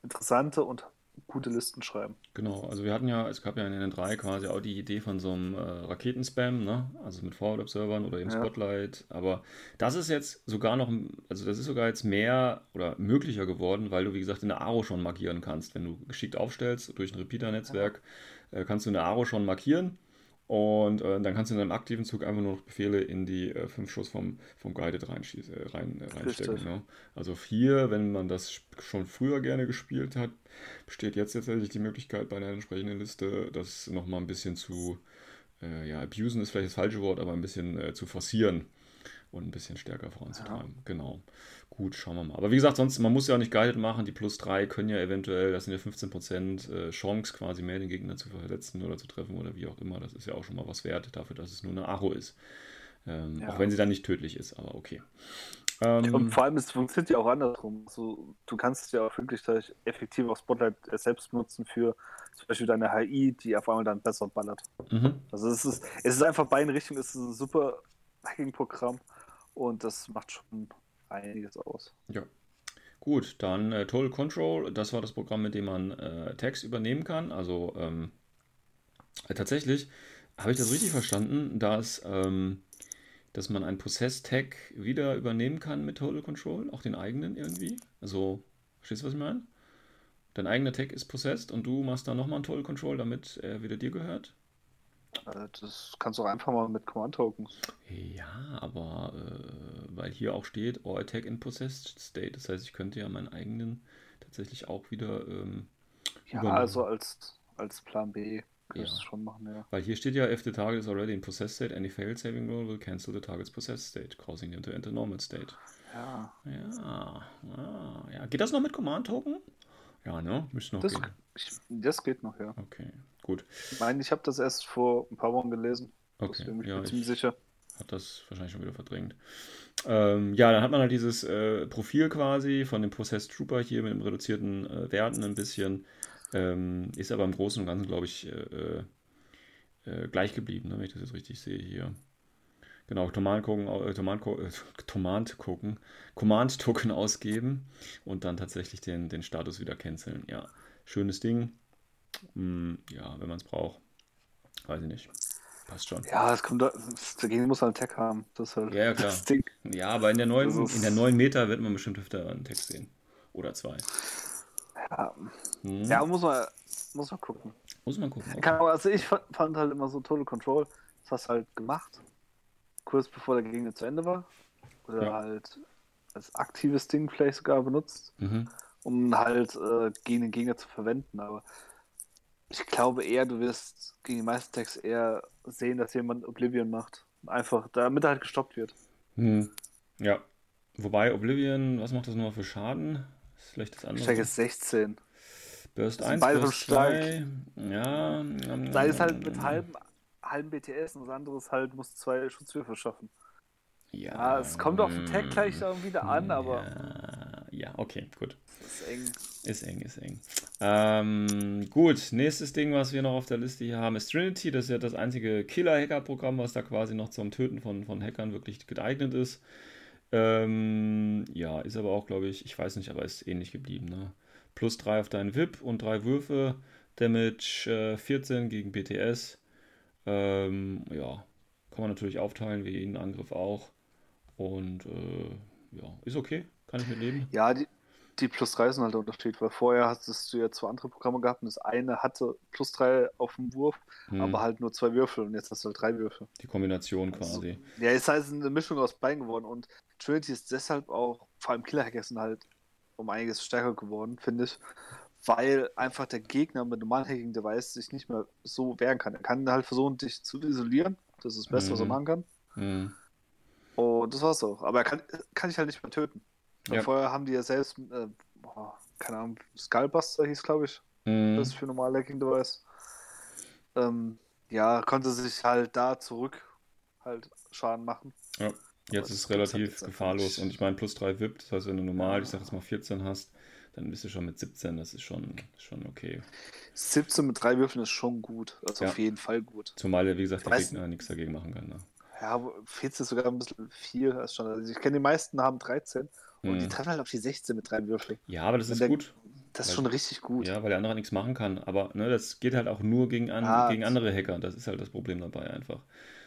interessante und gute Listen schreiben. Genau, also wir hatten ja, es gab ja in den 3 quasi auch die Idee von so einem äh, Raketenspam, ne? also mit Forward-Observern oder im ja. Spotlight, aber das ist jetzt sogar noch, also das ist sogar jetzt mehr oder möglicher geworden, weil du wie gesagt in der Aro schon markieren kannst. Wenn du geschickt aufstellst durch ein Repeater-Netzwerk, ja. äh, kannst du in der Aro schon markieren und äh, dann kannst du in deinem aktiven Zug einfach nur noch Befehle in die äh, fünf Schuss vom, vom Guided reinschieß, äh, rein, äh, reinstecken. Ne? Also vier, wenn man das schon früher gerne gespielt hat, besteht jetzt tatsächlich die Möglichkeit bei einer entsprechenden Liste, das nochmal ein bisschen zu, äh, ja, abusen ist vielleicht das falsche Wort, aber ein bisschen äh, zu forcieren und ein bisschen stärker voranzutreiben. Ja. Genau. Gut, schauen wir mal. Aber wie gesagt, sonst, man muss ja auch nicht guided machen. Die plus 3 können ja eventuell, das sind ja 15% äh, Chance, quasi mehr den Gegner zu verletzen oder zu treffen oder wie auch immer. Das ist ja auch schon mal was wert dafür, dass es nur eine Aro ist. Ähm, ja. Auch wenn sie dann nicht tödlich ist, aber okay. Ähm, und vor allem, es funktioniert ja auch andersrum. Also, du kannst es ja auch wirklich effektiv auf Spotlight selbst nutzen für zum Beispiel deine HI, die auf einmal dann besser ballert. Mhm. Also es ist, es ist einfach beiden Richtungen, es ist ein super Hacking-Programm und das macht schon einiges aus. Ja. Gut, dann äh, Total Control, das war das Programm, mit dem man äh, Tags übernehmen kann. Also ähm, äh, tatsächlich habe ich das richtig verstanden, dass, ähm, dass man einen Process-Tag wieder übernehmen kann mit Total Control, auch den eigenen irgendwie. Also, verstehst du, was ich meine? Dein eigener Tag ist possessed und du machst dann nochmal einen Total Control, damit er wieder dir gehört. Äh, das kannst du auch einfach mal mit Command-Tokens. Ja, aber äh, weil hier auch steht, or attack in possessed state. Das heißt, ich könnte ja meinen eigenen tatsächlich auch wieder. Ähm, ja, übernehmen. also als, als Plan B kannst ja. du schon machen, ja. Weil hier steht ja, if the target is already in possessed state, any failed saving roll will cancel the target's possessed state, causing them to enter normal state. Ja. Ja, ah, ja. Geht das noch mit Command-Token? Ja, ne? Müsste noch das, gehen. Ich, das geht noch, ja. Okay. Gut. Ich meine, ich habe das erst vor ein paar Wochen gelesen. Okay. Bin ich ja, mir ziemlich sicher. Hat das wahrscheinlich schon wieder verdrängt. Ähm, ja, dann hat man halt dieses äh, Profil quasi von dem Process Trooper hier mit dem reduzierten äh, Werten ein bisschen. Ähm, ist aber im Großen und Ganzen, glaube ich, äh, äh gleich geblieben, ne, wenn ich das jetzt richtig sehe hier. Genau, Command gucken, äh, Command, äh, (laughs) Command gucken, Command Token ausgeben und dann tatsächlich den, den Status wieder canceln. Ja, schönes Ding. Hm, ja, wenn man es braucht. Weiß ich nicht. Passt schon. Ja, es kommt dagegen muss halt einen Tag haben. Das ist halt ja, ja, klar. Ja, aber in der neuen, in der neuen Meta wird man bestimmt öfter einen Text sehen. Oder zwei. Ja, hm. ja muss, man, muss man gucken. Muss man gucken. Okay. Also ich fand halt immer so Total Control, das hast du halt gemacht, kurz bevor der Gegner zu Ende war. Oder ja. halt als aktives Ding vielleicht sogar benutzt, mhm. um halt äh, gegen den Gegner zu verwenden. Aber ich glaube eher, du wirst gegen die meisten Tags eher sehen, dass jemand Oblivion macht. Einfach, damit er halt gestoppt wird. Hm. Ja. Wobei Oblivion, was macht das nochmal für Schaden? ist vielleicht das andere. Ich denke, es 16. Burst 1, Burst 2. Ja. Ähm, Sei es halt mit halben, halben BTS und das andere ist halt, muss zwei Schutzwürfel schaffen. Ja, ja, es kommt auf den Tag gleich wieder an, aber. Ja, ja, okay, gut. Ist eng. Ist eng, ist eng. Ähm, gut, nächstes Ding, was wir noch auf der Liste hier haben, ist Trinity. Das ist ja das einzige Killer-Hacker-Programm, was da quasi noch zum Töten von, von Hackern wirklich geeignet ist. Ähm, ja, ist aber auch, glaube ich, ich weiß nicht, aber ist ähnlich geblieben. Ne? Plus 3 auf deinen VIP und 3 Würfe. Damage äh, 14 gegen BTS. Ähm, ja, kann man natürlich aufteilen, wie jeden Angriff auch. Und äh, ja, ist okay, kann ich mit leben. Ja, die, die plus 3 sind halt der Unterschied, weil vorher hattest du ja zwei andere Programme gehabt und das eine hatte plus 3 auf dem Wurf, hm. aber halt nur zwei Würfel und jetzt hast du halt drei Würfel. Die Kombination also, quasi. Ja, ist halt eine Mischung aus beiden geworden und Trinity ist deshalb auch, vor allem Killer Hackers sind halt um einiges stärker geworden, finde ich, weil einfach der Gegner mit normalen Hacking-Device sich nicht mehr so wehren kann. Er kann halt versuchen, dich zu isolieren, das ist das Beste, mhm. was er mhm. machen kann. Mhm. Und das war's auch. Aber er kann, kann ich halt nicht mehr töten. Ja. Vorher haben die ja selbst, äh, boah, keine Ahnung, Skullbuster hieß, glaube ich. Mhm. Das für normale Hacking-Device. Ähm, ja, konnte sich halt da zurück halt Schaden machen. Ja, jetzt ist es relativ gefahrlos. Und ich meine, plus 3 VIP, das heißt, wenn du normal, ich sag jetzt mal 14 hast, dann bist du schon mit 17, das ist schon, schon okay. 17 mit drei Würfeln ist schon gut, also ja. auf jeden Fall gut. Zumal, wie gesagt, der Weiß... Gegner nichts dagegen machen kann. Ne? Ja, 14 ist sogar ein bisschen viel. Schon. Also ich kenne die meisten haben 13 und hm. die treffen halt auf die 16 mit drei Würfeln. Ja, aber das ist der, gut. Das ist schon richtig gut. Ja, weil der andere nichts machen kann. Aber ne, das geht halt auch nur gegen, an, ah, gegen andere Hacker. Das ist halt das Problem dabei einfach.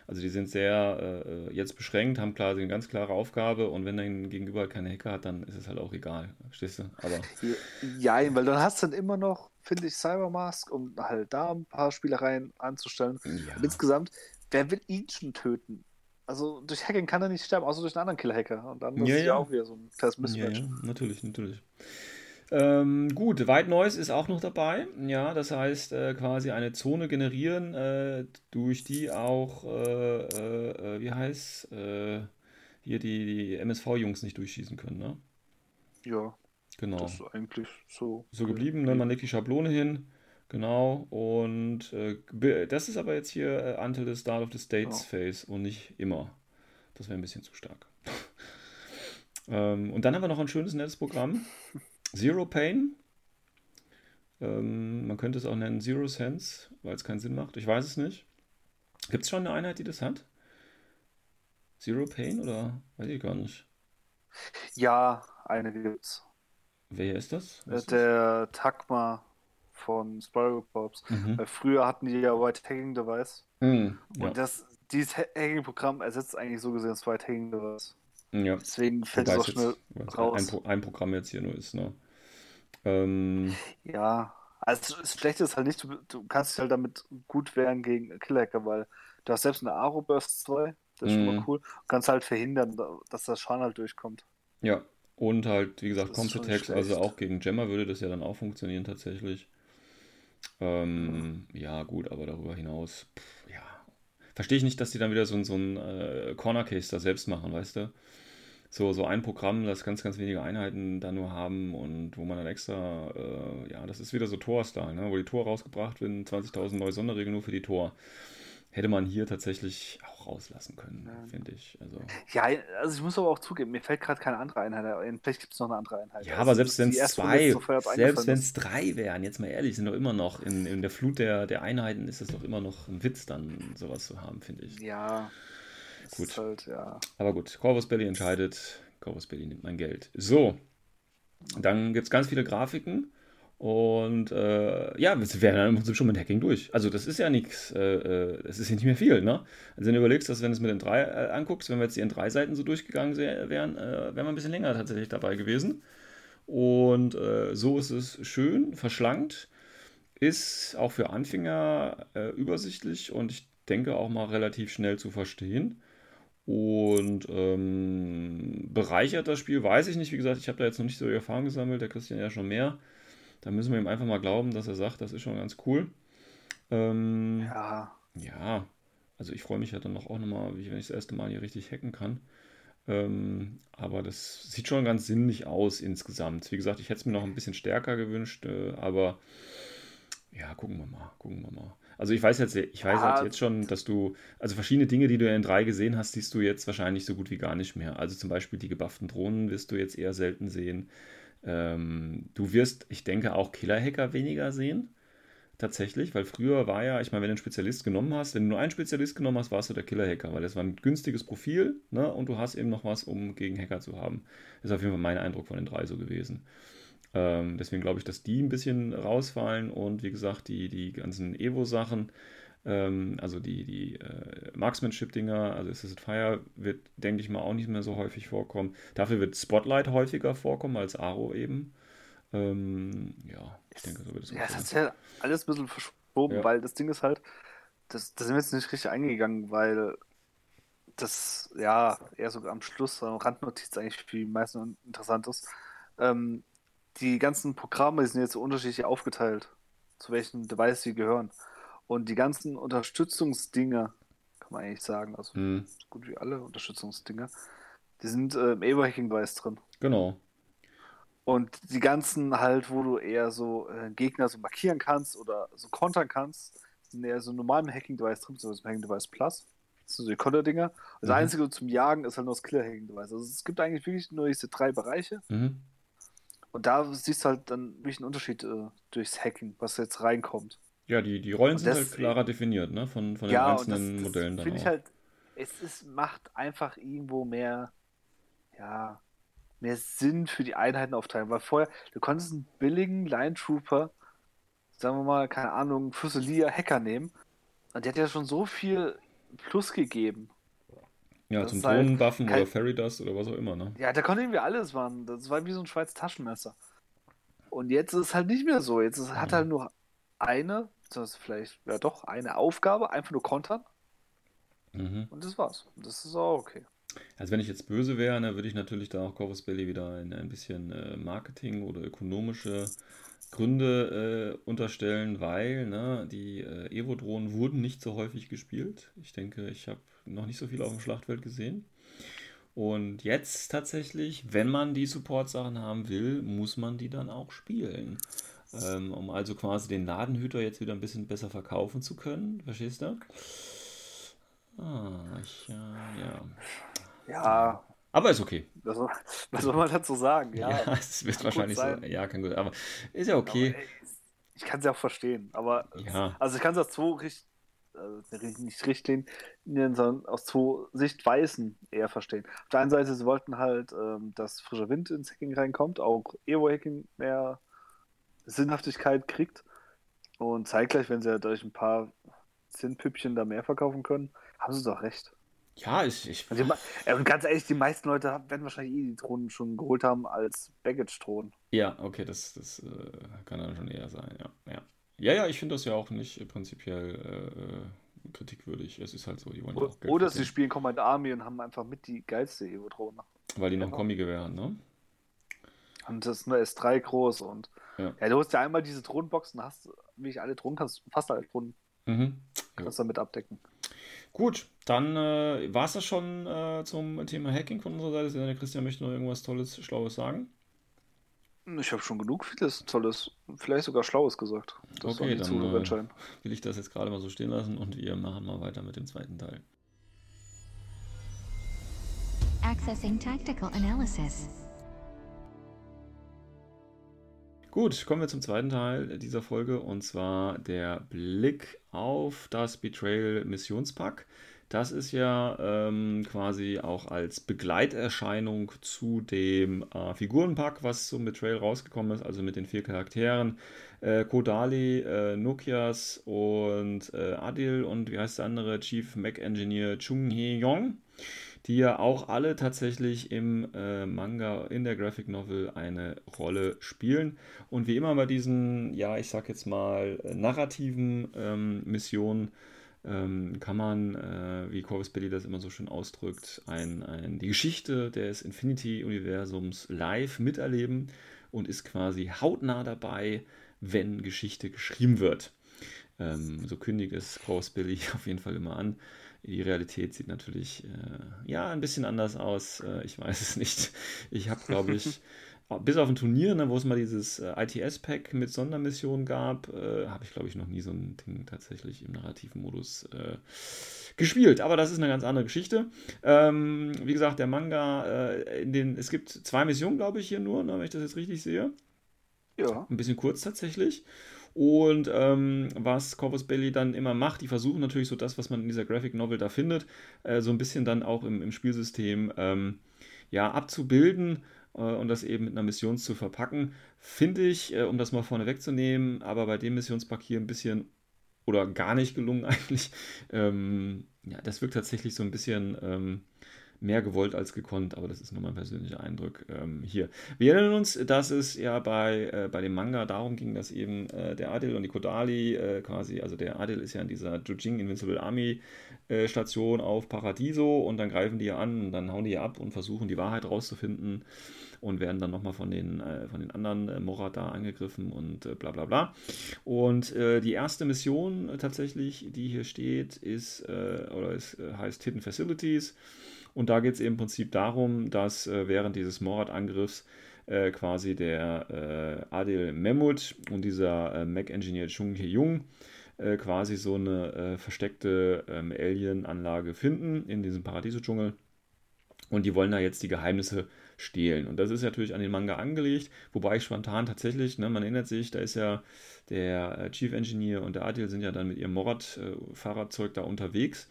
Also die sind sehr äh, jetzt beschränkt, haben quasi eine ganz klare Aufgabe und wenn dein Gegenüber halt keine Hacker hat, dann ist es halt auch egal. Verstehst du? Aber ja, weil dann hast du dann immer noch, finde ich, Cybermask, um halt da ein paar Spielereien anzustellen. Ja. insgesamt, wer will ihn schon töten? Also durch Hacking kann er nicht sterben, außer durch einen anderen Killer-Hacker. Und dann ist ja, ja auch wieder so ein kleines Mismatch. Ja, ja, natürlich, natürlich. Ähm, gut, White Noise ist auch noch dabei. Ja, das heißt äh, quasi eine Zone generieren, äh, durch die auch, äh, äh, äh wie heißt, äh, hier die, die MSV-Jungs nicht durchschießen können, ne? Ja. Genau. Das ist eigentlich so. So geblieben, ne? man legt die Schablone hin. Genau, und das ist aber jetzt hier until the start of the States ja. Phase und nicht immer. Das wäre ein bisschen zu stark. (laughs) ähm, und dann haben wir noch ein schönes Netzprogramm. (laughs) Zero Pain. Ähm, man könnte es auch nennen Zero Sense, weil es keinen Sinn macht. Ich weiß es nicht. Gibt es schon eine Einheit, die das hat? Zero Pain oder weiß ich gar nicht. Ja, eine gibt's. Wer ist das? Äh, Was der Takma von Spiral Corps. Mhm. Weil früher hatten die ja White Hacking Device. Mhm, ja. Und das, dieses Hacking-Programm ersetzt eigentlich so gesehen das White Hacking Device. Ja. Deswegen fällt es auch schnell raus. Ein, ein, Programm jetzt hier nur ist, ne? Ähm, ja, also das Schlechte ist halt nicht, du, du kannst dich halt damit gut wehren gegen Killer-Hacker, weil du hast selbst eine Aro Burst 2, das ist schon mal mhm. cool, und kannst halt verhindern, dass das Schaden halt durchkommt. Ja, und halt, wie gesagt, Comp also auch gegen Gemma würde das ja dann auch funktionieren tatsächlich. Ähm, ja, gut, aber darüber hinaus, pff, ja. Verstehe ich nicht, dass die dann wieder so, so ein äh, Corner Case da selbst machen, weißt du? so, so ein Programm, das ganz, ganz wenige Einheiten da nur haben und wo man dann extra, äh, ja, das ist wieder so Tor-Style, ne? wo die Tor rausgebracht werden, 20.000 neue Sonderregeln nur für die Tor. Hätte man hier tatsächlich auch rauslassen können, ja. finde ich. Also. Ja, also ich muss aber auch zugeben, mir fällt gerade keine andere Einheit ein. Vielleicht gibt es noch eine andere Einheit. Ja, also aber selbst wenn es zwei, selbst wenn es drei wären, jetzt mal ehrlich, sind doch immer noch in, in der Flut der, der Einheiten ist es doch immer noch ein Witz, dann sowas zu haben, finde ich. Ja, Gut. Halt, ja. Aber gut, Corvus Belly entscheidet. Corvus Belly nimmt mein Geld. So, dann gibt es ganz viele Grafiken. Und äh, ja, wir wären dann im Prinzip schon mit Hacking durch. Also das ist ja nichts, äh, äh, das ist ja nicht mehr viel, ne? Also wenn du überlegst, dass wenn du es mit den drei äh, anguckst, wenn wir jetzt die in drei Seiten so durchgegangen wären, äh, wären wir ein bisschen länger tatsächlich dabei gewesen. Und äh, so ist es schön, verschlankt, ist auch für Anfänger übersichtlich und ich denke auch mal relativ schnell zu verstehen. Und ähm, bereichert das Spiel, weiß ich nicht. Wie gesagt, ich habe da jetzt noch nicht so die Erfahrung gesammelt, der Christian ja schon mehr. Da müssen wir ihm einfach mal glauben, dass er sagt, das ist schon ganz cool. Ähm, ja. Ja, also ich freue mich ja dann noch auch nochmal, wenn ich das erste Mal hier richtig hacken kann. Ähm, aber das sieht schon ganz sinnlich aus insgesamt. Wie gesagt, ich hätte es mir noch ein bisschen stärker gewünscht, äh, aber ja, gucken wir mal, gucken wir mal. Also ich weiß jetzt, ich weiß halt jetzt schon, dass du, also verschiedene Dinge, die du in drei gesehen hast, siehst du jetzt wahrscheinlich so gut wie gar nicht mehr. Also zum Beispiel die gebufften Drohnen wirst du jetzt eher selten sehen. Ähm, du wirst, ich denke, auch Killer-Hacker weniger sehen. Tatsächlich, weil früher war ja, ich meine, wenn du einen Spezialist genommen hast, wenn du nur einen Spezialist genommen hast, warst du der Killer-Hacker, weil das war ein günstiges Profil ne, und du hast eben noch was, um gegen Hacker zu haben. Ist auf jeden Fall mein Eindruck von den drei so gewesen. Ähm, deswegen glaube ich, dass die ein bisschen rausfallen und wie gesagt, die, die ganzen Evo-Sachen, ähm, also die, die äh, Marksmanship-Dinger, also Assisted Fire wird, denke ich mal, auch nicht mehr so häufig vorkommen. Dafür wird Spotlight häufiger vorkommen als Aro eben. Ähm, ja, ich denke, so wird es Ja, das ist ja alles ein bisschen verschoben, ja. weil das Ding ist halt, das, das sind wir jetzt nicht richtig eingegangen, weil das ja eher so am Schluss, so Randnotiz eigentlich für die meisten interessant ist. Ähm, die ganzen Programme sind jetzt unterschiedlich aufgeteilt, zu welchen Device sie gehören. Und die ganzen Unterstützungsdinge, kann man eigentlich sagen, also mhm. gut wie alle Unterstützungsdinge, die sind äh, im Evo-Hacking-Device drin. Genau. Und die ganzen halt, wo du eher so äh, Gegner so markieren kannst oder so kontern kannst, sind eher so normalen Hacking-Device drin, so das Hacking-Device Plus. Das sind so die Konter-Dinger. Das mhm. Einzige zum Jagen ist halt nur das Killer-Hacking-Device. Also es gibt eigentlich wirklich nur diese drei Bereiche. Mhm. Und da siehst du halt dann wirklich einen Unterschied äh, durchs Hacking, was jetzt reinkommt. Ja, die, die Rollen sind halt klarer definiert, ne? Von, von den ja, einzelnen das, das Modellen dann. Finde ich halt, es ist, macht einfach irgendwo mehr, ja, mehr Sinn für die Einheiten aufteilen. Weil vorher, du konntest einen billigen Line Trooper, sagen wir mal, keine Ahnung, Fusilia Hacker nehmen. Und der hat ja schon so viel Plus gegeben. Ja, das zum Drohnenbuffen halt oder Fairy Dust oder was auch immer, ne? Ja, da konnte irgendwie alles machen. Das war wie so ein Schweiz Taschenmesser. Und jetzt ist es halt nicht mehr so. Jetzt ist, mhm. hat er halt nur eine, das vielleicht, ja doch, eine Aufgabe, einfach nur kontern. Mhm. Und das war's. Das ist auch okay. Also wenn ich jetzt böse wäre, dann ne, würde ich natürlich da auch Corvus Belly wieder in ein bisschen äh, Marketing oder ökonomische Gründe äh, unterstellen, weil ne, die äh, Evo-Drohnen wurden nicht so häufig gespielt. Ich denke, ich habe noch nicht so viel auf dem Schlachtfeld gesehen. Und jetzt tatsächlich, wenn man die Support-Sachen haben will, muss man die dann auch spielen. Ähm, um also quasi den Ladenhüter jetzt wieder ein bisschen besser verkaufen zu können. Verstehst du? Ah, ich, äh, ja. Ja. Aber ist okay. Was, was soll man dazu sagen? Ja, (laughs) ja es wird wahrscheinlich so. Ja, kann gut. Aber ist ja okay. Aber, ich kann es ja auch verstehen. Aber ja. also ich kann es aus zwei Richt also nicht Richtlinien, sondern aus zwei Sichtweisen eher verstehen. Auf der einen Seite, sie wollten halt, ähm, dass frischer Wind ins Hacking reinkommt, auch Evo-Hacking mehr Sinnhaftigkeit kriegt. Und zeitgleich, wenn sie ja durch ein paar Zinnpüppchen da mehr verkaufen können, haben sie doch recht. Ja, ich. ich... Also, und ganz ehrlich, die meisten Leute werden wahrscheinlich eh die Drohnen schon geholt haben als Baggage-Drohnen. Ja, okay, das, das äh, kann dann schon eher sein, ja. Ja, ja, ja ich finde das ja auch nicht prinzipiell äh, kritikwürdig. Es ist halt so, die wollen ja auch Geld Oder sie spielen Command Army und haben einfach mit die geilste Evo-Drohne. Weil die noch ein Kommi-Gewehr haben, ne? Und das ist nur S3 groß und. Ja. ja, du hast ja einmal diese Drohnenboxen, hast wie ich alle Drohnen, kannst fast alle Drohnen. Mhm. Kannst damit abdecken. Gut, dann äh, war es das schon äh, zum Thema Hacking von unserer Seite. Der Christian möchte noch irgendwas Tolles, Schlaues sagen. Ich habe schon genug vieles Tolles, vielleicht sogar Schlaues gesagt. Das okay, dann äh, will ich das jetzt gerade mal so stehen lassen und wir machen mal weiter mit dem zweiten Teil. Accessing Tactical Analysis. Gut, kommen wir zum zweiten Teil dieser Folge und zwar der Blick auf das Betrayal Missionspack. Das ist ja ähm, quasi auch als Begleiterscheinung zu dem äh, Figurenpack, was zum Betrayal rausgekommen ist, also mit den vier Charakteren. Äh, Kodali, äh, Nokias und äh, Adil und wie heißt der andere? Chief Mac Engineer Chung Hee-yong die ja auch alle tatsächlich im äh, Manga, in der Graphic Novel eine Rolle spielen. Und wie immer bei diesen, ja, ich sag jetzt mal, narrativen ähm, Missionen ähm, kann man, äh, wie Corvus Billy das immer so schön ausdrückt, ein, ein, die Geschichte des Infinity-Universums live miterleben und ist quasi hautnah dabei, wenn Geschichte geschrieben wird. Ähm, so kündigt es Gross Billy (laughs) auf jeden Fall immer an. Die Realität sieht natürlich äh, ja ein bisschen anders aus. Äh, ich weiß es nicht. Ich habe, glaube ich, (laughs) bis auf ein Turnier, ne, wo es mal dieses äh, ITS-Pack mit Sondermissionen gab, äh, habe ich, glaube ich, noch nie so ein Ding tatsächlich im narrativen Modus äh, gespielt. Aber das ist eine ganz andere Geschichte. Ähm, wie gesagt, der Manga, äh, in den, es gibt zwei Missionen, glaube ich, hier nur, ne, wenn ich das jetzt richtig sehe. Ja. Ein bisschen kurz tatsächlich. Und ähm, was Corvus Belly dann immer macht, die versuchen natürlich so das, was man in dieser Graphic Novel da findet, äh, so ein bisschen dann auch im, im Spielsystem ähm, ja, abzubilden äh, und das eben mit einer Mission zu verpacken, finde ich, äh, um das mal vorne wegzunehmen, aber bei dem Missionspack hier ein bisschen oder gar nicht gelungen (laughs) eigentlich. Ähm, ja, das wirkt tatsächlich so ein bisschen ähm, mehr gewollt als gekonnt, aber das ist nur mein persönlicher Eindruck ähm, hier. Wir erinnern uns, dass es ja bei, äh, bei dem Manga darum ging, dass eben äh, der Adil und die Kodali äh, quasi, also der Adil ist ja in dieser Jujing Invincible Army äh, Station auf Paradiso und dann greifen die ja an und dann hauen die ja ab und versuchen die Wahrheit rauszufinden und werden dann nochmal von den, äh, von den anderen äh, Morata angegriffen und äh, bla bla bla. Und äh, die erste Mission tatsächlich, die hier steht, ist, oder ist, heißt Hidden Facilities. Und da geht es im Prinzip darum, dass äh, während dieses Morat-Angriffs äh, quasi der äh, Adil Mehmut und dieser äh, Mac-Engineer Chung Hee-Jung äh, quasi so eine versteckte ähm, Alien-Anlage finden in diesem Paradiso-Dschungel. Und die wollen da jetzt die Geheimnisse stehlen. Und das ist natürlich an den Manga angelegt, wobei ich spontan tatsächlich, ne, man erinnert sich, da ist ja der Chief Engineer und der Adil sind ja dann mit ihrem Morat-Fahrradzeug da unterwegs.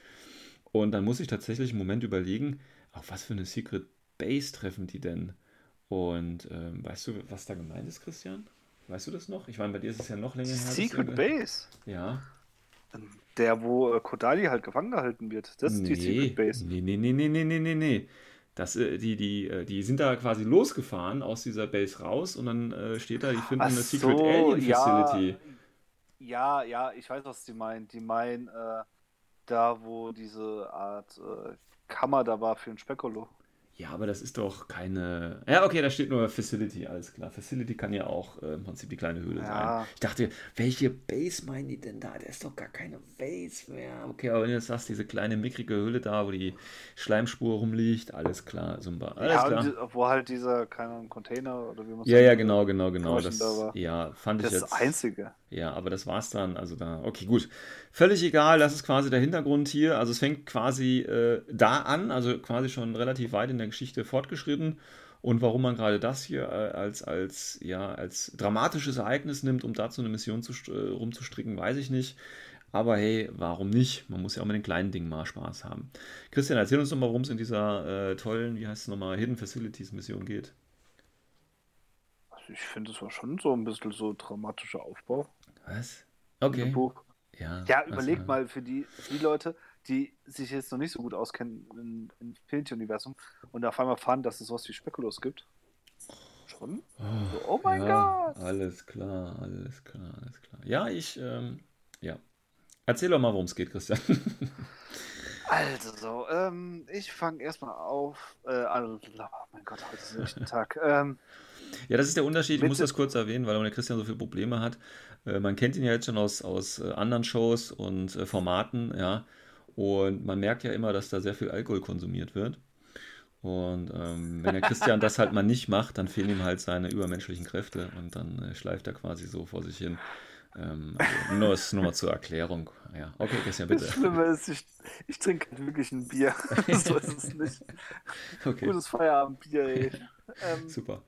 Und dann muss ich tatsächlich einen Moment überlegen, auf was für eine Secret Base treffen die denn? Und ähm, weißt du, was da gemeint ist, Christian? Weißt du das noch? Ich meine, bei dir ist es ja noch länger her. Secret Base? Ja. Der, wo äh, Kodali halt gefangen gehalten wird. Das nee, ist die Secret Base. Nee, nee, nee, nee, nee, nee, nee, nee. Das, äh, die, die, äh, die sind da quasi losgefahren aus dieser Base raus und dann äh, steht da, die finden Ach eine Secret so, Alien Facility. Ja, ja, ja, ich weiß, was die meinen. Die meinen, äh, da, wo diese Art äh, Kammer da war für ein Spekulo. Ja, aber das ist doch keine. Ja, okay, da steht nur Facility, alles klar. Facility kann ja auch äh, im Prinzip die kleine Höhle ja. sein. Ich dachte, welche Base meinen die denn da? Der ist doch gar keine Base mehr. Okay, aber wenn du jetzt sagst, diese kleine mickrige Höhle da, wo die Schleimspur rumliegt, alles klar, Sumba. Alles ja, klar. Die, wo halt dieser, keine Container oder wie man Ja, ja, genau, genau, genau. Das, da ja, fand das ich jetzt. Das Einzige. Ja, aber das war's dann. Also da, okay, gut. Völlig egal, das ist quasi der Hintergrund hier. Also es fängt quasi äh, da an, also quasi schon relativ weit in der Geschichte fortgeschritten. Und warum man gerade das hier äh, als, als, ja, als dramatisches Ereignis nimmt, um dazu eine Mission zu, äh, rumzustricken, weiß ich nicht. Aber hey, warum nicht? Man muss ja auch mit den kleinen Dingen mal Spaß haben. Christian, erzähl uns doch mal, worum es in dieser äh, tollen, wie heißt es nochmal, Hidden Facilities Mission geht. Also ich finde, es war schon so ein bisschen so dramatischer Aufbau. Was? Okay. Buch. Ja, ja überleg mal für die, die Leute, die sich jetzt noch nicht so gut auskennen im Infinity-Universum und auf einmal fahren, dass es sowas wie Speculos gibt. Schon? Oh, so, oh mein ja, Gott! Alles klar, alles klar, alles klar. Ja, ich, ähm, ja. Erzähl doch mal, worum es geht, Christian. (laughs) Also, ähm, ich fange erstmal auf. Äh, also, oh mein Gott, heute ist nicht ein Tag. Ähm, ja, das ist der Unterschied. Ich muss das kurz erwähnen, weil der Christian so viele Probleme hat. Äh, man kennt ihn ja jetzt schon aus, aus äh, anderen Shows und äh, Formaten, ja. Und man merkt ja immer, dass da sehr viel Alkohol konsumiert wird. Und ähm, wenn der Christian das halt mal nicht macht, dann fehlen ihm halt seine übermenschlichen Kräfte und dann äh, schleift er quasi so vor sich hin. Ähm, also nur, ist, nur mal zur Erklärung. Ja, okay, Christian, bitte. Das Schlimme ist, ich, ich trinke halt wirklich ein Bier. (laughs) so ist es nicht. Okay. Gutes Feierabendbier, ey. (laughs) Ähm, Super.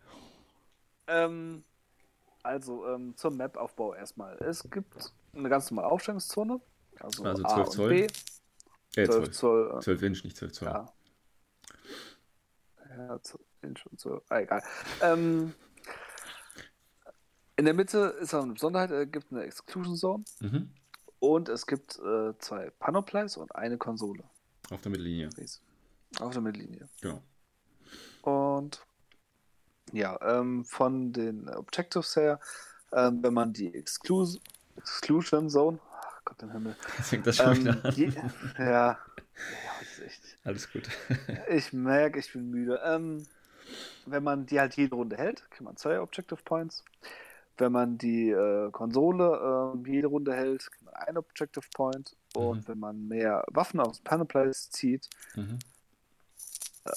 Ähm, also ähm, zum Map-Aufbau erstmal. Es gibt eine ganz normale Aufstellungszone. Also, also 12 Zoll. B. Äh, 12, Zoll. 12 Inch, nicht 12 Zoll. Ja. Ja, 12 Inch und so. Ah, egal. Ähm, in der Mitte ist auch eine Besonderheit, es gibt eine Exclusion Zone. Mhm. Und es gibt äh, zwei Panoplies und eine Konsole. Auf der Mittellinie. Auf der Mittellinie. Genau. Und ja, ähm, von den Objectives her, ähm, wenn man die Exclus Exclusion Zone, ach Gott im Himmel. (laughs) Fängt das schon ähm, wieder an. Je, ja, ja echt. Alles gut. (laughs) ich merke, ich bin müde. Ähm, wenn man die halt jede Runde hält, kriegt man zwei Objective Points. wenn man die äh, Konsole äh, jede Runde hält, kriegt man einen Objective Point. Und mhm. wenn man mehr Waffen aus Panel Place zieht, mhm.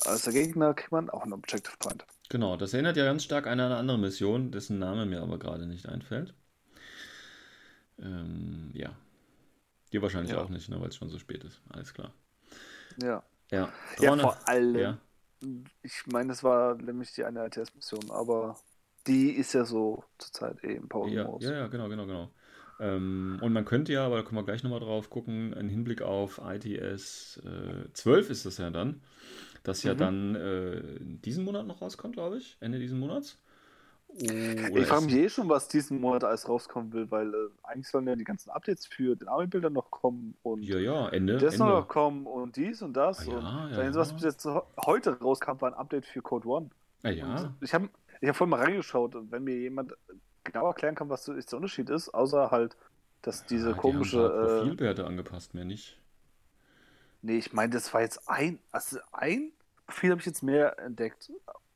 als der Gegner, kriegt man auch einen Objective Point. Genau, das erinnert ja ganz stark an eine andere Mission, dessen Name mir aber gerade nicht einfällt. Ähm, ja. Dir wahrscheinlich ja. auch nicht, ne, weil es schon so spät ist. Alles klar. Ja. Ja, ja vor allem. Ja. Ich meine, es war nämlich die eine RTS-Mission, aber die ist ja so zurzeit eh im Pause-Modus. Ja, ja, ja, genau, genau, genau. Ähm, und man könnte ja, aber da kommen wir gleich nochmal drauf gucken, im Hinblick auf ITS äh, 12 ist das ja dann, das ja mhm. dann äh, diesen Monat noch rauskommt, glaube ich, Ende diesen Monats. Oh, ich frage mich eh schon, was diesen Monat alles rauskommen will, weil äh, eigentlich sollen ja die ganzen Updates für den Army-Bilder noch kommen und ja, ja, Ende, das Ende. noch kommen und dies und das. Ah, ja, und ja, was bis jetzt heute rauskam, war ein Update für Code One. Ah, ja. Und ich habe ich hab vorhin mal reingeschaut und wenn mir jemand genau erklären kann, was der Unterschied ist, außer halt, dass diese ja, komische. Die haben halt Profilwerte äh, angepasst, mehr nicht. Nee, ich meine, das war jetzt ein. Also ein Profil habe ich jetzt mehr entdeckt.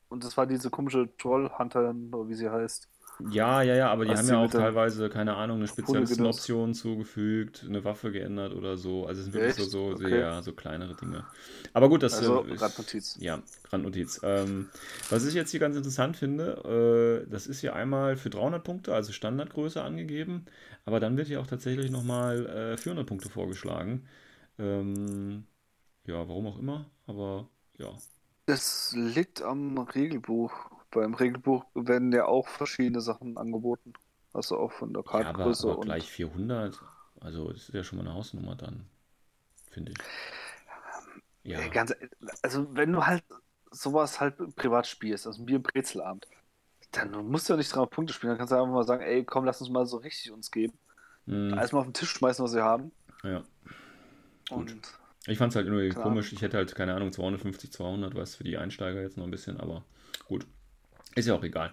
Und das war diese komische Trollhunterin, oder wie sie heißt. Ja, ja, ja, aber die haben ja auch teilweise, keine Ahnung, eine Spezialistenoption zugefügt, eine Waffe geändert oder so. Also es sind wirklich Echt? so, so, okay. ja, so kleinere Dinge. Aber gut, das also, äh, Randnotiz. Ja, Randnotiz. Ähm, was ich jetzt hier ganz interessant finde, äh, das ist hier einmal für 300 Punkte, also Standardgröße angegeben, aber dann wird hier auch tatsächlich nochmal äh, 400 Punkte vorgeschlagen. Ähm, ja, warum auch immer, aber ja, das liegt am Regelbuch. Beim Regelbuch werden ja auch verschiedene Sachen angeboten. Also auch von der Kartengröße. Ja, aber, aber gleich 400. Also das ist ja schon mal eine Hausnummer dann, finde ich. Ja. Ganz, also wenn du halt sowas halt privat spielst, also ein Bier- und Brezelabend, dann musst du ja nicht 300 Punkte spielen. Dann kannst du einfach mal sagen, ey, komm, lass uns mal so richtig uns geben. Mhm. Alles mal auf den Tisch schmeißen, was wir haben. Ja. Und Gut. Ich fand es halt irgendwie komisch. Ich hätte halt, keine Ahnung, 250, 200, was für die Einsteiger jetzt noch ein bisschen, aber gut. Ist ja auch egal.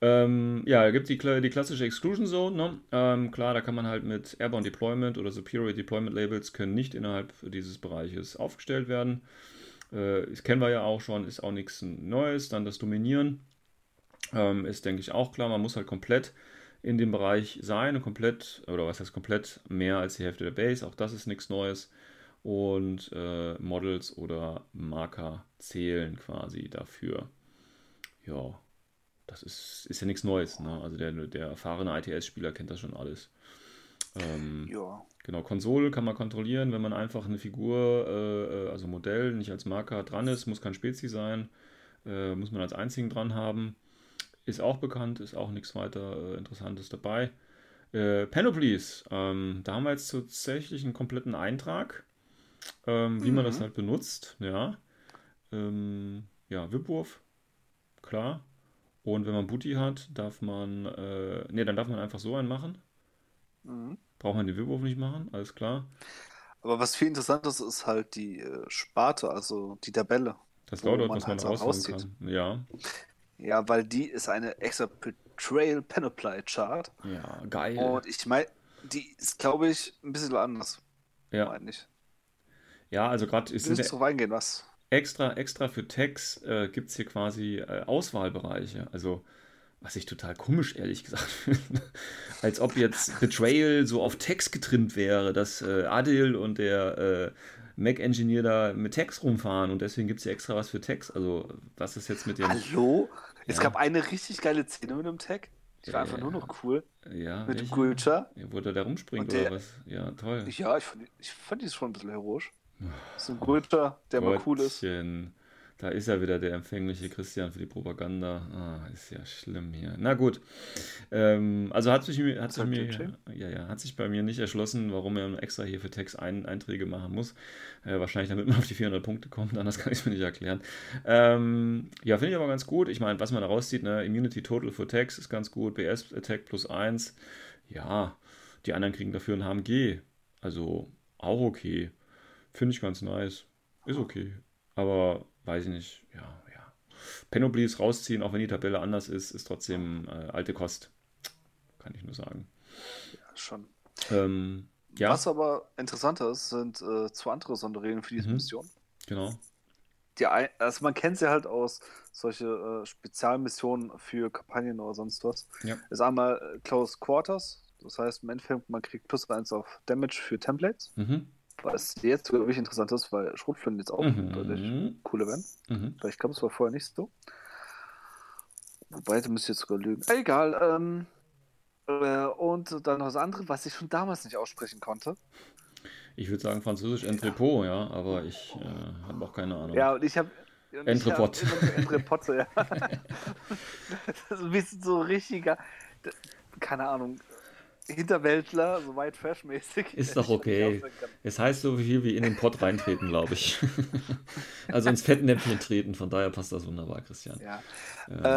Ja, ähm, ja gibt die, die klassische Exclusion Zone. Ne? Ähm, klar, da kann man halt mit Airborne Deployment oder Superior Deployment Labels können nicht innerhalb dieses Bereiches aufgestellt werden. Äh, das kennen wir ja auch schon, ist auch nichts Neues. Dann das Dominieren ähm, ist, denke ich, auch klar. Man muss halt komplett in dem Bereich sein, komplett, oder was heißt komplett, mehr als die Hälfte der Base. Auch das ist nichts Neues und äh, Models oder Marker zählen quasi dafür. Ja, das ist, ist ja nichts Neues. Ne? Also der, der erfahrene ITS-Spieler kennt das schon alles. Ähm, ja. Genau, Konsole kann man kontrollieren, wenn man einfach eine Figur, äh, äh also Modell, nicht als Marker dran ist, muss kein Spezi sein, äh, muss man als einzigen dran haben. Ist auch bekannt, ist auch nichts weiter äh, Interessantes dabei. Äh, Panoplies, ähm, da haben wir jetzt tatsächlich einen kompletten Eintrag ähm, wie mhm. man das halt benutzt, ja. Ähm, ja, Wipwurf, klar. Und wenn man Booty hat, darf man, äh, ne, dann darf man einfach so einen machen. Mhm. Braucht man den Wipwurf nicht machen, alles klar. Aber was viel interessanter ist, ist halt die äh, Sparte, also die Tabelle. Das dauert, was man halt rausziehen kann. Ja. Ja, weil die ist eine extra Betrayal Panoply Chart. Ja, geil. Und ich meine, die ist, glaube ich, ein bisschen anders. Ja. Meine ich. Ja, also gerade ist es drauf eingehen, was? Extra, extra für Tags äh, gibt es hier quasi äh, Auswahlbereiche. Also, was ich total komisch, ehrlich gesagt finde. (laughs) Als ob jetzt Betrayal so auf Tags getrimmt wäre, dass äh, Adil und der äh, Mac-Engineer da mit Tags rumfahren und deswegen gibt es hier extra was für Tags. Also, was ist jetzt mit dem. Hallo? Ja. Es gab eine richtig geile Szene mit einem Tag. Die war einfach nur noch cool. Ja, mit welche? Ja, wo der da rumspringt der, oder was? Ja, toll. Ja, ich fand, ich fand die schon ein bisschen heroisch. So ein guter, der Gottchen. mal cool ist. Da ist ja wieder der empfängliche Christian für die Propaganda. Ah, ist ja schlimm hier. Na gut. Ähm, also hat sich, hat, sich mir, ja, ja, hat sich bei mir nicht erschlossen, warum man extra hier für Text ein, Einträge machen muss. Äh, wahrscheinlich damit man auf die 400 Punkte kommt, anders kann ich es mir nicht erklären. Ähm, ja, finde ich aber ganz gut. Ich meine, was man da rauszieht, ne? Immunity Total für Text ist ganz gut. BS Attack plus 1. Ja, die anderen kriegen dafür ein HMG. Also auch okay. Finde ich ganz nice. Ist okay. Aber weiß ich nicht. Ja, ja. Panoplies rausziehen, auch wenn die Tabelle anders ist, ist trotzdem äh, alte Kost. Kann ich nur sagen. Ja, schon. Ähm, ja. Was aber interessanter ist, sind äh, zwei andere Sonderregeln für diese mhm. Mission. Genau. die, also man kennt sie halt aus solche äh, Spezialmissionen für Kampagnen oder sonst was. Ja. Ist einmal äh, Close Quarters, das heißt im Endeffekt, man kriegt plus 1 auf Damage für Templates. Mhm. Was jetzt wirklich interessant ist, weil Schrotflinten jetzt auch mhm. deutlich cooler werden. Mhm. Weil ich glaube, es war vorher nicht so. Wobei, du müsstest jetzt sogar lügen. Egal, ähm, äh, und dann noch das andere, was ich schon damals nicht aussprechen konnte. Ich würde sagen Französisch Entrepot, ja, aber ich äh, habe auch keine Ahnung. Ja, und ich habe Entrepot. Entrepot, ja. (laughs) (laughs) das ist ein bisschen so richtiger, keine Ahnung, Hinterwäldler, so White Trash-mäßig. Ist doch okay. Es heißt so viel wie in den Pott reintreten, glaube ich. (laughs) also ins Fettnäpfchen treten, von daher passt das wunderbar, Christian. Ja.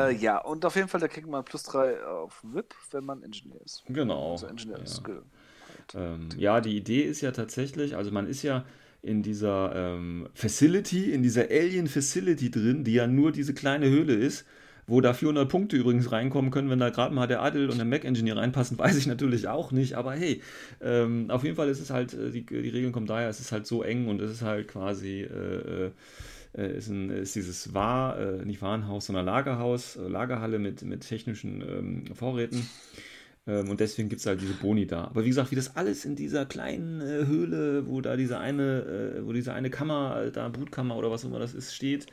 Äh, ja, und auf jeden Fall, da kriegt man plus drei auf VIP, wenn man Ingenieur ist. Genau. Also Ingenieur ja. Skill. Halt. Ähm, ja, die Idee ist ja tatsächlich, also man ist ja in dieser ähm, Facility, in dieser Alien Facility drin, die ja nur diese kleine Höhle ist wo da 400 Punkte übrigens reinkommen können, wenn da gerade mal der Adel und der Mac-Engineer reinpassen, (laughs) weiß ich natürlich auch nicht. Aber hey, ähm, auf jeden Fall ist es halt, äh, die, die Regeln kommen daher, es ist halt so eng und es ist halt quasi, äh, äh, ist, ein, ist dieses War, äh, nicht Warenhaus, sondern Lagerhaus, äh, Lagerhalle mit, mit technischen ähm, Vorräten. Ähm, und deswegen gibt es halt diese Boni da. Aber wie gesagt, wie das alles in dieser kleinen äh, Höhle, wo da diese eine, wo diese eine Kammer, da Brutkammer oder was immer das ist, steht,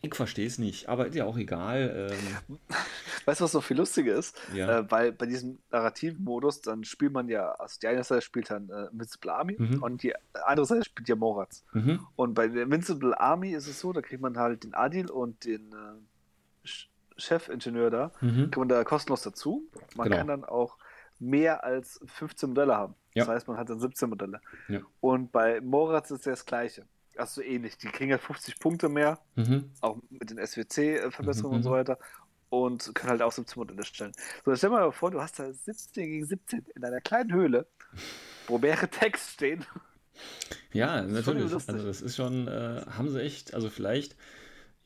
ich verstehe es nicht, aber ist ja auch egal. Ähm. (laughs) Weißt du, was noch viel lustiger ist? Ja. Äh, weil bei diesem narrativen Modus, dann spielt man ja, also die eine Seite spielt dann äh, Invincible Army mhm. und die andere Seite spielt ja Moratz. Mhm. Und bei der Invincible Army ist es so, da kriegt man halt den Adil und den äh, Chefingenieur da, mhm. kann man da kostenlos dazu. Man genau. kann dann auch mehr als 15 Modelle haben. Ja. Das heißt, man hat dann 17 Modelle. Ja. Und bei Moratz ist das Gleiche also ähnlich. Die kriegen ja 50 Punkte mehr, mhm. auch mit den SWC-Verbesserungen mhm. und so weiter. Und können halt auch 17 Modelle stellen. So, stell dir mal vor, du hast da 17 gegen 17 in einer kleinen Höhle, wo mehrere Text stehen. Ja, (laughs) natürlich. Also das ist schon, äh, haben sie echt, also vielleicht,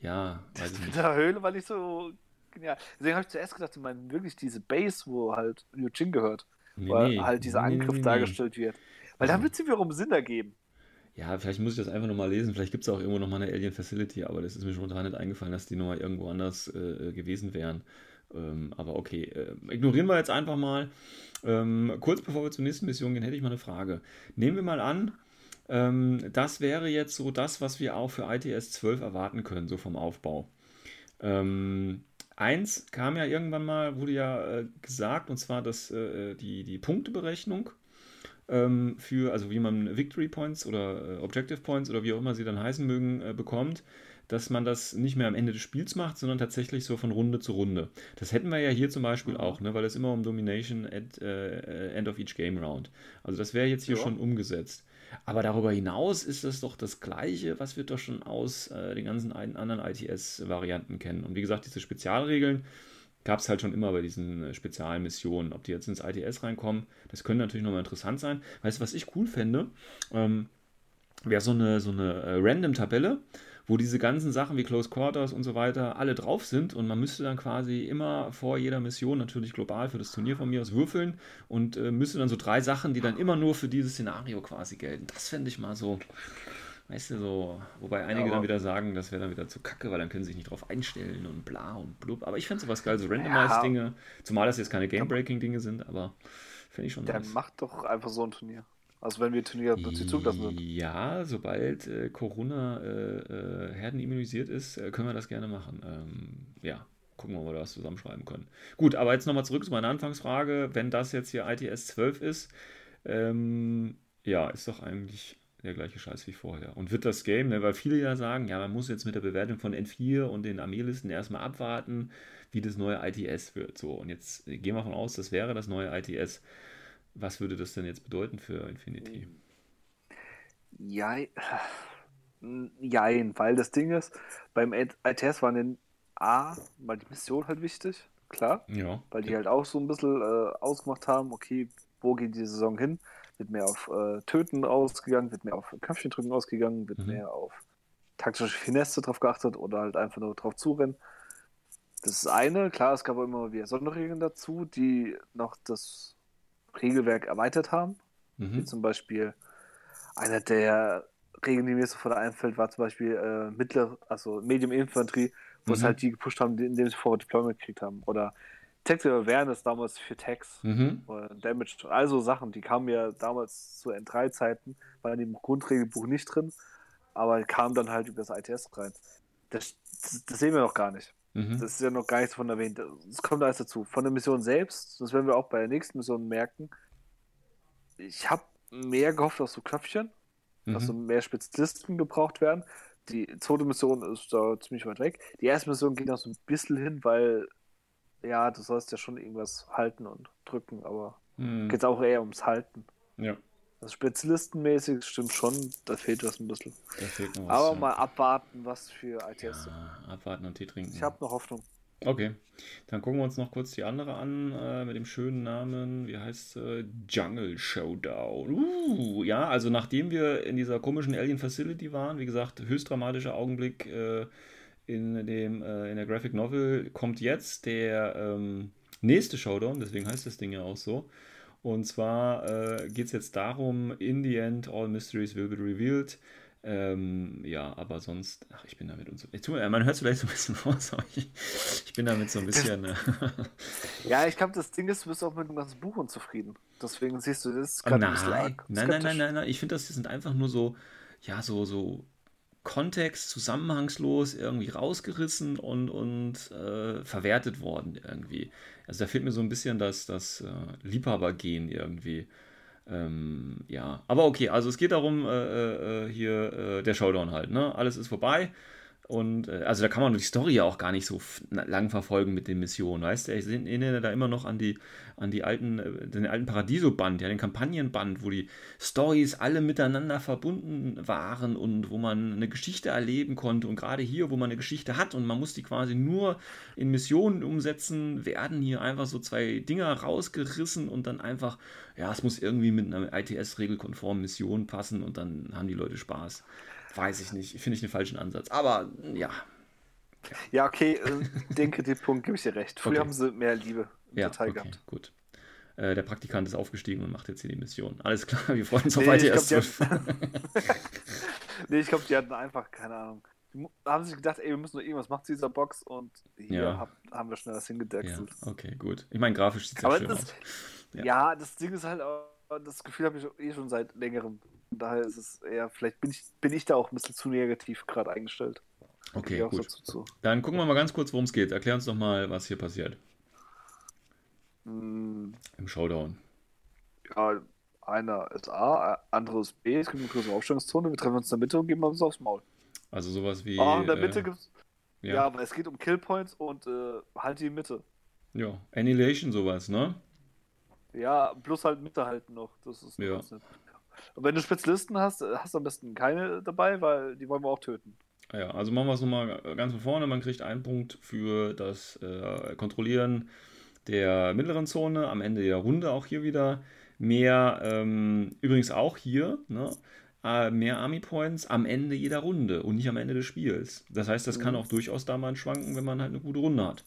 ja, weiß ich. In der Höhle war nicht so genial. Deswegen habe ich zuerst gedacht, du meinst wirklich diese Base, wo halt Eugene gehört, nee, wo nee, halt dieser Angriff nee, dargestellt wird. Weil also, dann wird es wiederum Sinn ergeben. Ja, vielleicht muss ich das einfach nochmal lesen. Vielleicht gibt es auch irgendwo nochmal eine Alien Facility, aber das ist mir schon total nicht eingefallen, dass die nochmal irgendwo anders äh, gewesen wären. Ähm, aber okay, äh, ignorieren wir jetzt einfach mal. Ähm, kurz bevor wir zur nächsten Mission gehen, hätte ich mal eine Frage. Nehmen wir mal an, ähm, das wäre jetzt so das, was wir auch für ITS 12 erwarten können, so vom Aufbau. Ähm, eins kam ja irgendwann mal, wurde ja äh, gesagt, und zwar das, äh, die, die Punkteberechnung ähm, für, also wie man Victory Points oder äh, Objective Points oder wie auch immer sie dann heißen mögen, äh, bekommt, dass man das nicht mehr am Ende des Spiels macht, sondern tatsächlich so von Runde zu Runde. Das hätten wir ja hier zum Beispiel auch, ne, weil es immer um Domination at äh, End of each Game Round. Also das wäre jetzt hier ja. schon umgesetzt. Aber darüber hinaus ist das doch das Gleiche, was wir doch schon aus äh, den ganzen anderen ITS-Varianten kennen. Und wie gesagt, diese Spezialregeln, gab es halt schon immer bei diesen äh, Spezialmissionen. Ob die jetzt ins ITS reinkommen, das könnte natürlich nochmal interessant sein. Weißt du, was ich cool fände? Ähm, Wäre so eine, so eine äh, Random-Tabelle, wo diese ganzen Sachen wie Close Quarters und so weiter alle drauf sind und man müsste dann quasi immer vor jeder Mission natürlich global für das Turnier von mir aus würfeln und äh, müsste dann so drei Sachen, die dann immer nur für dieses Szenario quasi gelten. Das fände ich mal so Weißt du, so, wobei einige ja, dann wieder sagen, das wäre dann wieder zu kacke, weil dann können sie sich nicht drauf einstellen und bla und blub. Aber ich fände sowas geil, so Randomized-Dinge. Ja. Zumal das jetzt keine Game-Breaking-Dinge sind, aber finde ich schon Der nice. macht doch einfach so ein Turnier. Also wenn wir Turnier plötzlich zugelassen sind. Ja, sobald äh, Corona äh, äh, herdenimmunisiert ist, äh, können wir das gerne machen. Ähm, ja, gucken wir mal, ob wir das zusammenschreiben können. Gut, aber jetzt nochmal zurück zu meiner Anfangsfrage. Wenn das jetzt hier ITS 12 ist, ähm, ja, ist doch eigentlich der gleiche Scheiß wie vorher. Und wird das Game, ne, weil viele ja sagen, ja, man muss jetzt mit der Bewertung von N4 und den Armeelisten erstmal abwarten, wie das neue ITS wird. So, und jetzt gehen wir davon aus, das wäre das neue ITS. Was würde das denn jetzt bedeuten für Infinity? Ja, jein, weil das Ding ist, beim ITS waren den A, mal die Mission halt wichtig, klar. Ja. Weil die halt auch so ein bisschen äh, ausgemacht haben, okay, wo geht die Saison hin? Wird mehr auf äh, Töten ausgegangen, wird mehr auf Köpfchen drücken ausgegangen, wird mhm. mehr auf taktische Finesse drauf geachtet oder halt einfach nur drauf zurennen. Das ist eine, klar, es gab auch immer wieder Sonderregeln dazu, die noch das Regelwerk erweitert haben. Mhm. Wie zum Beispiel einer der Regeln, die mir sofort einfällt, war zum Beispiel äh, mittlere, also Medium Infanterie, wo mhm. es halt die gepusht haben, indem sie Forward Deployment gekriegt haben. Oder Tactical Awareness damals für Tags mhm. oder Damage. Also Sachen, die kamen ja damals zu N3-Zeiten, waren im Grundregelbuch nicht drin, aber kamen dann halt über das ITS rein. Das, das, das sehen wir noch gar nicht. Mhm. Das ist ja noch gar nichts von erwähnt. Das kommt alles dazu. Von der Mission selbst, das werden wir auch bei der nächsten Mission merken. Ich habe mehr gehofft auf so Knöpfchen, mhm. dass so mehr Spezialisten gebraucht werden. Die zweite Mission ist da ziemlich weit weg. Die erste Mission geht noch so ein bisschen hin, weil ja, du sollst ja schon irgendwas halten und drücken, aber mhm. geht auch eher ums Halten. Ja. Also spezialistenmäßig stimmt schon, da fehlt was ein bisschen. Was, aber ja. mal abwarten, was für ITS. Ja, abwarten und Tee trinken. Ich habe noch Hoffnung. Okay, dann gucken wir uns noch kurz die andere an äh, mit dem schönen Namen. Wie heißt äh, Jungle Showdown? Uh, ja, also nachdem wir in dieser komischen Alien Facility waren, wie gesagt, höchst dramatischer Augenblick äh, in, dem, äh, in der Graphic Novel, kommt jetzt der ähm, nächste Showdown, deswegen heißt das Ding ja auch so. Und zwar äh, geht es jetzt darum, in the end, all mysteries will be revealed. Ähm, ja, aber sonst, ach, ich bin damit und so. Man hört es vielleicht so ein bisschen raus, (laughs) aber ich, ich bin damit so ein bisschen. Äh, (laughs) ja, ich glaube, das Ding ist, du bist auch mit dem ganzen Buch unzufrieden. Deswegen siehst du das gerade ein bisschen arg. Nein, nein, nein, nein, nein. Ich finde, das sind einfach nur so, ja, so, so Kontext, zusammenhangslos irgendwie rausgerissen und, und äh, verwertet worden irgendwie. Also da fehlt mir so ein bisschen das, das äh, Liebhabergehen irgendwie. Ähm, ja, aber okay, also es geht darum, äh, äh, hier äh, der Showdown halt, ne? Alles ist vorbei. Und äh, also da kann man die Story ja auch gar nicht so lang verfolgen mit den Missionen, weißt du? Ich erinnere da immer noch an die, an die alten, äh, den alten Paradiso-Band, ja, den Kampagnenband, wo die Stories alle miteinander verbunden waren und wo man eine Geschichte erleben konnte. Und gerade hier, wo man eine Geschichte hat und man muss die quasi nur in Missionen umsetzen, werden hier einfach so zwei Dinger rausgerissen und dann einfach, ja, es muss irgendwie mit einer ITS-regelkonformen Mission passen und dann haben die Leute Spaß. Weiß ich nicht. Finde ich einen falschen Ansatz. Aber ja. Ja, okay, äh, denke, den Punkt gebe ich dir recht. Früher okay. haben sie mehr Liebe im ja, Detail okay, gehabt. Gut. Äh, der Praktikant ist aufgestiegen und macht jetzt hier die Mission. Alles klar, wir freuen uns nee, auf weiter erst. (laughs) nee, ich glaube, die hatten einfach, keine Ahnung. Die haben sich gedacht, ey, wir müssen noch irgendwas machen zu dieser Box und hier ja. hab, haben wir schnell das hingedeckt. Ja, okay, gut. Ich meine, grafisch sieht es ja schön das, aus. Ja. ja. das Ding ist halt auch, das Gefühl habe ich eh schon seit längerem. Daher ist es eher, vielleicht bin ich, bin ich da auch ein bisschen zu negativ gerade eingestellt. Okay, gut. Dann gucken wir mal ganz kurz, worum es geht. Erklär uns doch mal, was hier passiert. Hm. Im Showdown. Ja, einer ist A, andere ist B. Es gibt eine größere Aufstellungszone. Wir treffen uns in der Mitte und geben uns aufs Maul. Also sowas wie. Ah, in der Mitte äh, gibt's. Ja. ja, aber es geht um Killpoints und äh, halt die Mitte. Ja, Annihilation sowas, ne? Ja, plus halt Mitte halten noch. Das ist ja. Und wenn du Spezialisten hast, hast du am besten keine dabei, weil die wollen wir auch töten. Ja, also machen wir es nochmal ganz von vorne. Man kriegt einen Punkt für das äh, Kontrollieren der mittleren Zone, am Ende der Runde auch hier wieder. Mehr, ähm, übrigens auch hier, ne? Äh, mehr Army Points am Ende jeder Runde und nicht am Ende des Spiels. Das heißt, das mhm. kann auch durchaus da mal schwanken, wenn man halt eine gute Runde hat.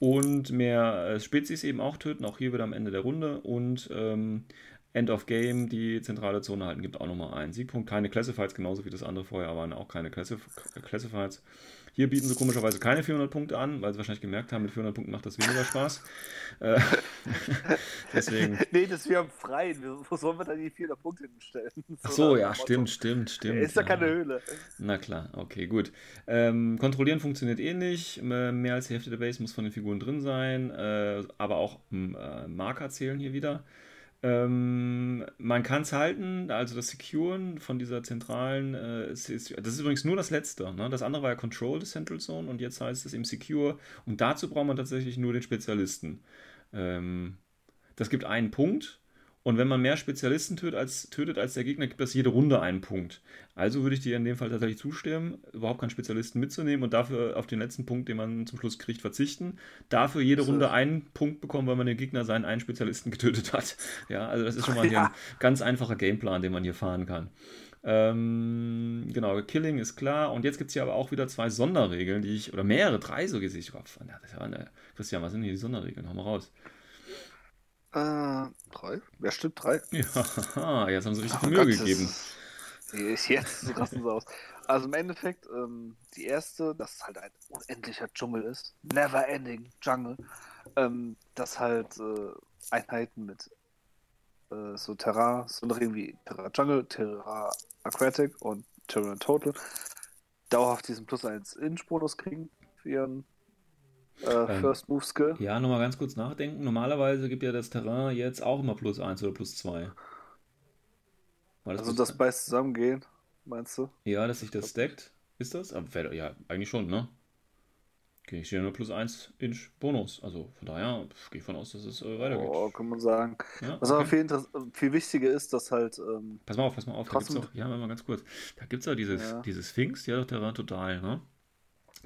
Und mehr äh, Spezies eben auch töten, auch hier wieder am Ende der Runde. Und ähm, End of Game, die zentrale Zone halten, gibt auch nochmal einen Siegpunkt. Keine Classifieds, genauso wie das andere vorher waren auch keine Classif Classifieds. Hier bieten sie komischerweise keine 400 Punkte an, weil sie wahrscheinlich gemerkt haben, mit 400 Punkten macht das weniger Spaß. Äh, (laughs) deswegen. Nee, das wir haben freien. Wo sollen wir dann die 400 Punkte hinstellen? (laughs) Ach so, ja, stimmt, stimmt, stimmt. Ist ja keine Höhle. Na klar, okay, gut. Ähm, kontrollieren funktioniert eh nicht. Mehr als die Hälfte der Base muss von den Figuren drin sein, äh, aber auch äh, Marker zählen hier wieder. Ähm, man kann es halten, also das Securen von dieser zentralen, äh, das ist übrigens nur das letzte. Ne? Das andere war ja Control des Central Zone und jetzt heißt es eben Secure. Und dazu braucht man tatsächlich nur den Spezialisten. Ähm, das gibt einen Punkt und wenn man mehr Spezialisten tötet als, tötet als der Gegner, gibt das jede Runde einen Punkt. Also würde ich dir in dem Fall tatsächlich zustimmen, überhaupt keinen Spezialisten mitzunehmen und dafür auf den letzten Punkt, den man zum Schluss kriegt, verzichten. Dafür jede so. Runde einen Punkt bekommen, weil man den Gegner seinen einen Spezialisten (laughs) getötet hat. Ja, also das ist schon mal (laughs) ja. ein ganz einfacher Gameplan, den man hier fahren kann. Ähm, genau, Killing ist klar. Und jetzt gibt es hier aber auch wieder zwei Sonderregeln, die ich, oder mehrere, drei so gesehen. Christian, was sind hier die Sonderregeln? Hau mal raus. Äh, drei? Ja, stimmt, drei. Ja, (laughs) jetzt haben sie richtig ja, Mühe Gott, gegeben. Jetzt rasten sie aus. Also im Endeffekt, ähm, die erste, dass es halt ein unendlicher Dschungel ist. Never ending Jungle. Ähm, dass halt äh, Einheiten mit äh, so Terra, so irgendwie Terra Jungle, Terra Aquatic und Terra Total dauerhaft diesen Plus 1 Inch-Bonus kriegen für ihren äh, ähm, First Move Skill. Ja, nochmal ganz kurz nachdenken. Normalerweise gibt ja das Terrain jetzt auch immer plus 1 oder plus 2. Das also das beides zusammengehen, meinst du? Ja, dass sich das stackt. Ist das? Aber ja, eigentlich schon, ne? Okay, ich sehe nur plus 1 Inch Bonus. Also von daher gehe ich von aus, dass es äh, weitergeht. Oh, kann man sagen. Ja, Was okay. aber viel, viel wichtiger ist, dass halt. Ähm, pass mal auf, pass mal auf. Da gibt's auch, ja, mal ganz kurz. Da gibt es ja dieses, ja. Sphinx, ja, der war total, ne?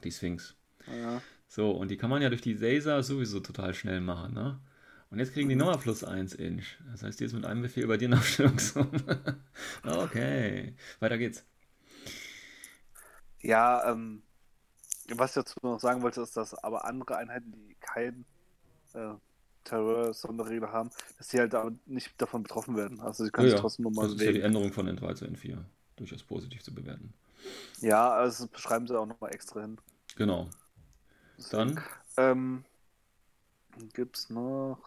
Die Sphinx. Ja. So, und die kann man ja durch die Laser sowieso total schnell machen, ne? Und jetzt kriegen die nochmal plus 1 Inch. Das heißt, die ist mit einem Befehl bei dir (laughs) in Aufstellungssumme. (laughs) okay, weiter geht's. Ja, ähm, was ich dazu noch sagen wollte, ist, dass aber andere Einheiten, die kein äh, Terror-Sonderregel haben, dass sie halt nicht davon betroffen werden. Also sie können ja, sich trotzdem nochmal Das ist ja die Änderung von N3 zu N4. Durchaus positiv zu bewerten. Ja, also das beschreiben sie auch nochmal extra hin. Genau. Dann? Ähm, Gibt es noch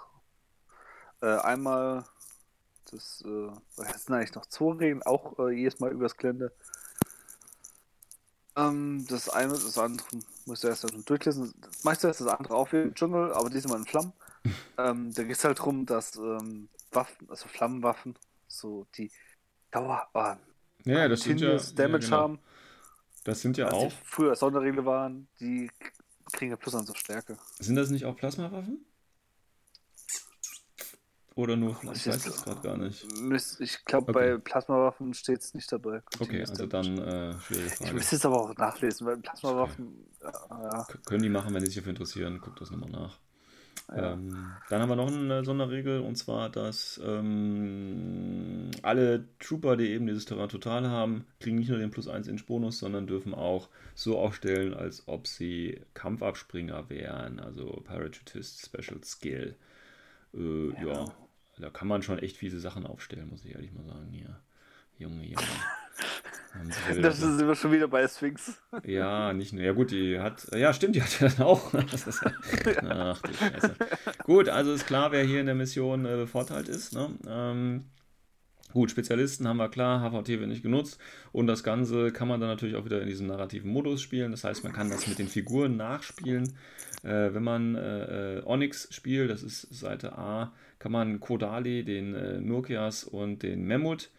äh, einmal das, äh, was sind eigentlich noch zwei Regeln, auch äh, jedes Mal übers Gelände. Ähm, das eine, das andere musst du erst durchlesen. Das meiste ist das andere auch wie im Dschungel, aber diesmal in Flammen. (laughs) ähm, da geht es halt darum, dass ähm, Waffen, also Flammenwaffen, so die Dauer, äh, ja, das sind ja, Damage ja, genau. haben. Das sind ja auch. früher Sonderregel waren, die kriegen ja plus an so Stärke. Sind das nicht auch Plasmawaffen? Oder nur, ich weiß es gerade gar nicht. Ich glaube, okay. bei Plasmawaffen steht es nicht dabei. Okay, also dann äh, schwierige Frage. Ich müsste es aber auch nachlesen, weil Plasmawaffen. Ja, Können die machen, wenn sie sich dafür interessieren, guckt das nochmal nach. Ja. Ähm, dann haben wir noch eine Sonderregel und zwar, dass ähm, alle Trooper, die eben dieses Terrain total haben, kriegen nicht nur den plus 1 Inch Bonus, sondern dürfen auch so aufstellen, als ob sie Kampfabspringer wären, also Parachutist Special Skill. Äh, ja. ja. da kann man schon echt fiese Sachen aufstellen, muss ich ehrlich mal sagen. Hier. Junge, Junge. Das sind wir schon wieder bei Sphinx. Ja, nicht nur. Ja, gut, die hat. Ja, stimmt, die hat ja dann auch. (laughs) Ist ach du Scheiße. Gut, also ist klar, wer hier in der Mission äh, bevorteilt ist. Ne? Ähm, gut, Spezialisten haben wir klar, HVT wird nicht genutzt. Und das Ganze kann man dann natürlich auch wieder in diesem narrativen Modus spielen. Das heißt, man kann das mit den Figuren nachspielen. Äh, wenn man äh, äh, Onyx spielt, das ist Seite A, kann man Kodali, den äh, Nokias und den Memmut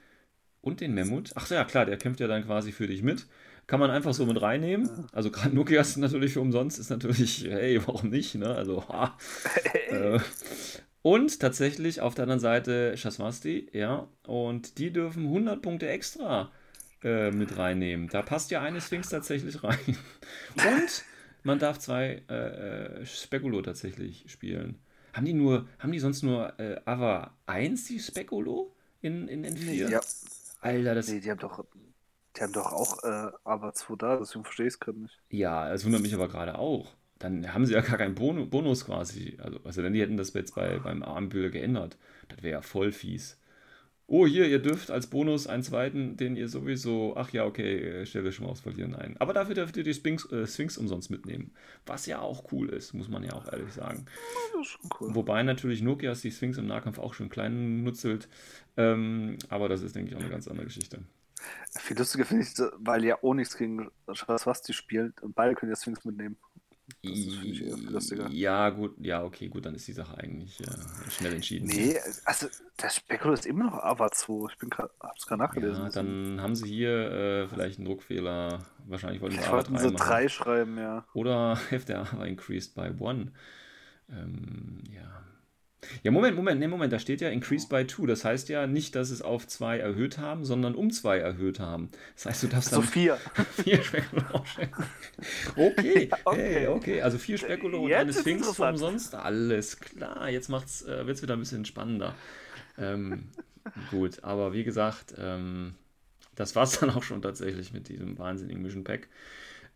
und den Memmut, ach ja klar, der kämpft ja dann quasi für dich mit. Kann man einfach so mit reinnehmen. Also gerade Nokias natürlich für umsonst ist natürlich, (laughs) hey, warum nicht, ne? Also, ha. (laughs) äh, und tatsächlich auf der anderen Seite Shaswasti, ja. Und die dürfen 100 Punkte extra äh, mit reinnehmen. Da passt ja eine Sphinx tatsächlich rein. (laughs) Und man darf zwei äh, äh, Spekulo tatsächlich spielen. Haben die nur, haben die sonst nur äh, Ava 1, die Spekulo in, in N4? Ja. Alter, das. Nee, die haben doch, die haben doch auch äh, 2 da, deswegen verstehe ich es gerade nicht. Ja, das wundert mich aber gerade auch. Dann haben sie ja gar keinen Bonus quasi. Also, also denn die hätten das jetzt bei, beim Armbilder geändert. Das wäre ja voll fies oh, hier, ihr dürft als Bonus einen zweiten, den ihr sowieso, ach ja, okay, äh, stelle schon mal aus Verlieren ein. Aber dafür dürft ihr die Sphinx, äh, Sphinx umsonst mitnehmen. Was ja auch cool ist, muss man ja auch ehrlich sagen. Das ist schon cool. Wobei natürlich Nokias die Sphinx im Nahkampf auch schon klein nutzelt. Ähm, aber das ist, denke ich, auch eine ganz andere Geschichte. Viel lustiger finde ich, weil ja Onyx gegen Schwarzwasti spielt und beide können ja Sphinx mitnehmen. Ja, gut, ja, okay, gut, dann ist die Sache eigentlich äh, schnell entschieden. Nee, also der Spekulo ist immer noch Ava 2. Ich bin gerade, hab's gerade nachgelesen. Ja, dann haben sie hier äh, vielleicht einen Druckfehler. Wahrscheinlich wollten sie Ava 3 sie 3 schreiben, ja. Oder (laughs) FDA war increased by 1. Ähm, ja, ja, Moment, Moment, nee, Moment, da steht ja increased by 2. Das heißt ja nicht, dass es auf 2 erhöht haben, sondern um 2 erhöht haben. Das heißt, du darfst dann. So 4. 4 Spekulo Okay, ja, (laughs) okay. Hey, okay. Also 4 Spekulo und eine Sphinx umsonst. Alles klar, jetzt äh, wird es wieder ein bisschen spannender. Ähm, gut, aber wie gesagt, ähm, das war es dann auch schon tatsächlich mit diesem wahnsinnigen Mission Pack.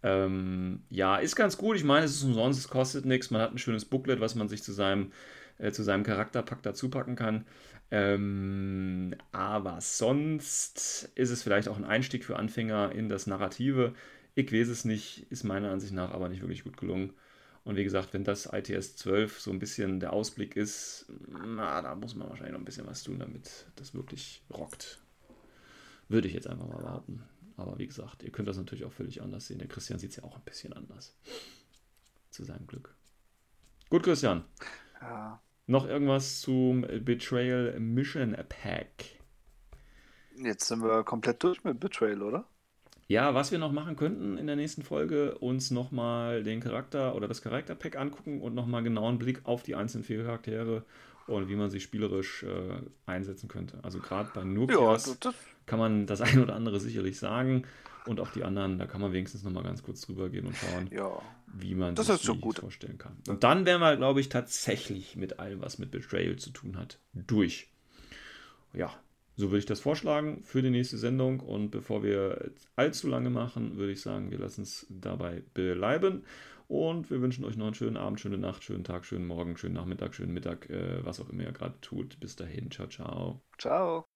Ähm, ja, ist ganz gut. Ich meine, es ist umsonst, es kostet nichts. Man hat ein schönes Booklet, was man sich zu seinem äh, zu seinem Charakterpack dazu packen kann. Ähm, aber sonst ist es vielleicht auch ein Einstieg für Anfänger in das Narrative. Ich weiß es nicht, ist meiner Ansicht nach aber nicht wirklich gut gelungen. Und wie gesagt, wenn das ITS 12 so ein bisschen der Ausblick ist, na, da muss man wahrscheinlich noch ein bisschen was tun, damit das wirklich rockt. Würde ich jetzt einfach mal warten. Aber wie gesagt, ihr könnt das natürlich auch völlig anders sehen. Der Christian sieht es ja auch ein bisschen anders. Zu seinem Glück. Gut, Christian. Ja. Noch irgendwas zum Betrayal Mission Pack? Jetzt sind wir komplett durch mit Betrayal, oder? Ja, was wir noch machen könnten in der nächsten Folge, uns nochmal den Charakter oder das Charakterpack angucken und nochmal genauen Blick auf die einzelnen vier Charaktere und wie man sie spielerisch äh, einsetzen könnte. Also gerade bei Nubias ja, kann man das (laughs) ein oder andere sicherlich sagen und auch die anderen, da kann man wenigstens nochmal ganz kurz drüber gehen und schauen, ja, wie man das sich so vorstellen kann. Und dann wären wir, glaube ich, tatsächlich mit allem, was mit Betrayal zu tun hat, durch. Ja, so würde ich das vorschlagen für die nächste Sendung. Und bevor wir allzu lange machen, würde ich sagen, wir lassen es dabei bleiben. Und wir wünschen euch noch einen schönen Abend, schöne Nacht, schönen Tag, schönen Morgen, schönen Nachmittag, schönen Mittag, äh, was auch immer ihr gerade tut. Bis dahin, ciao, ciao. Ciao.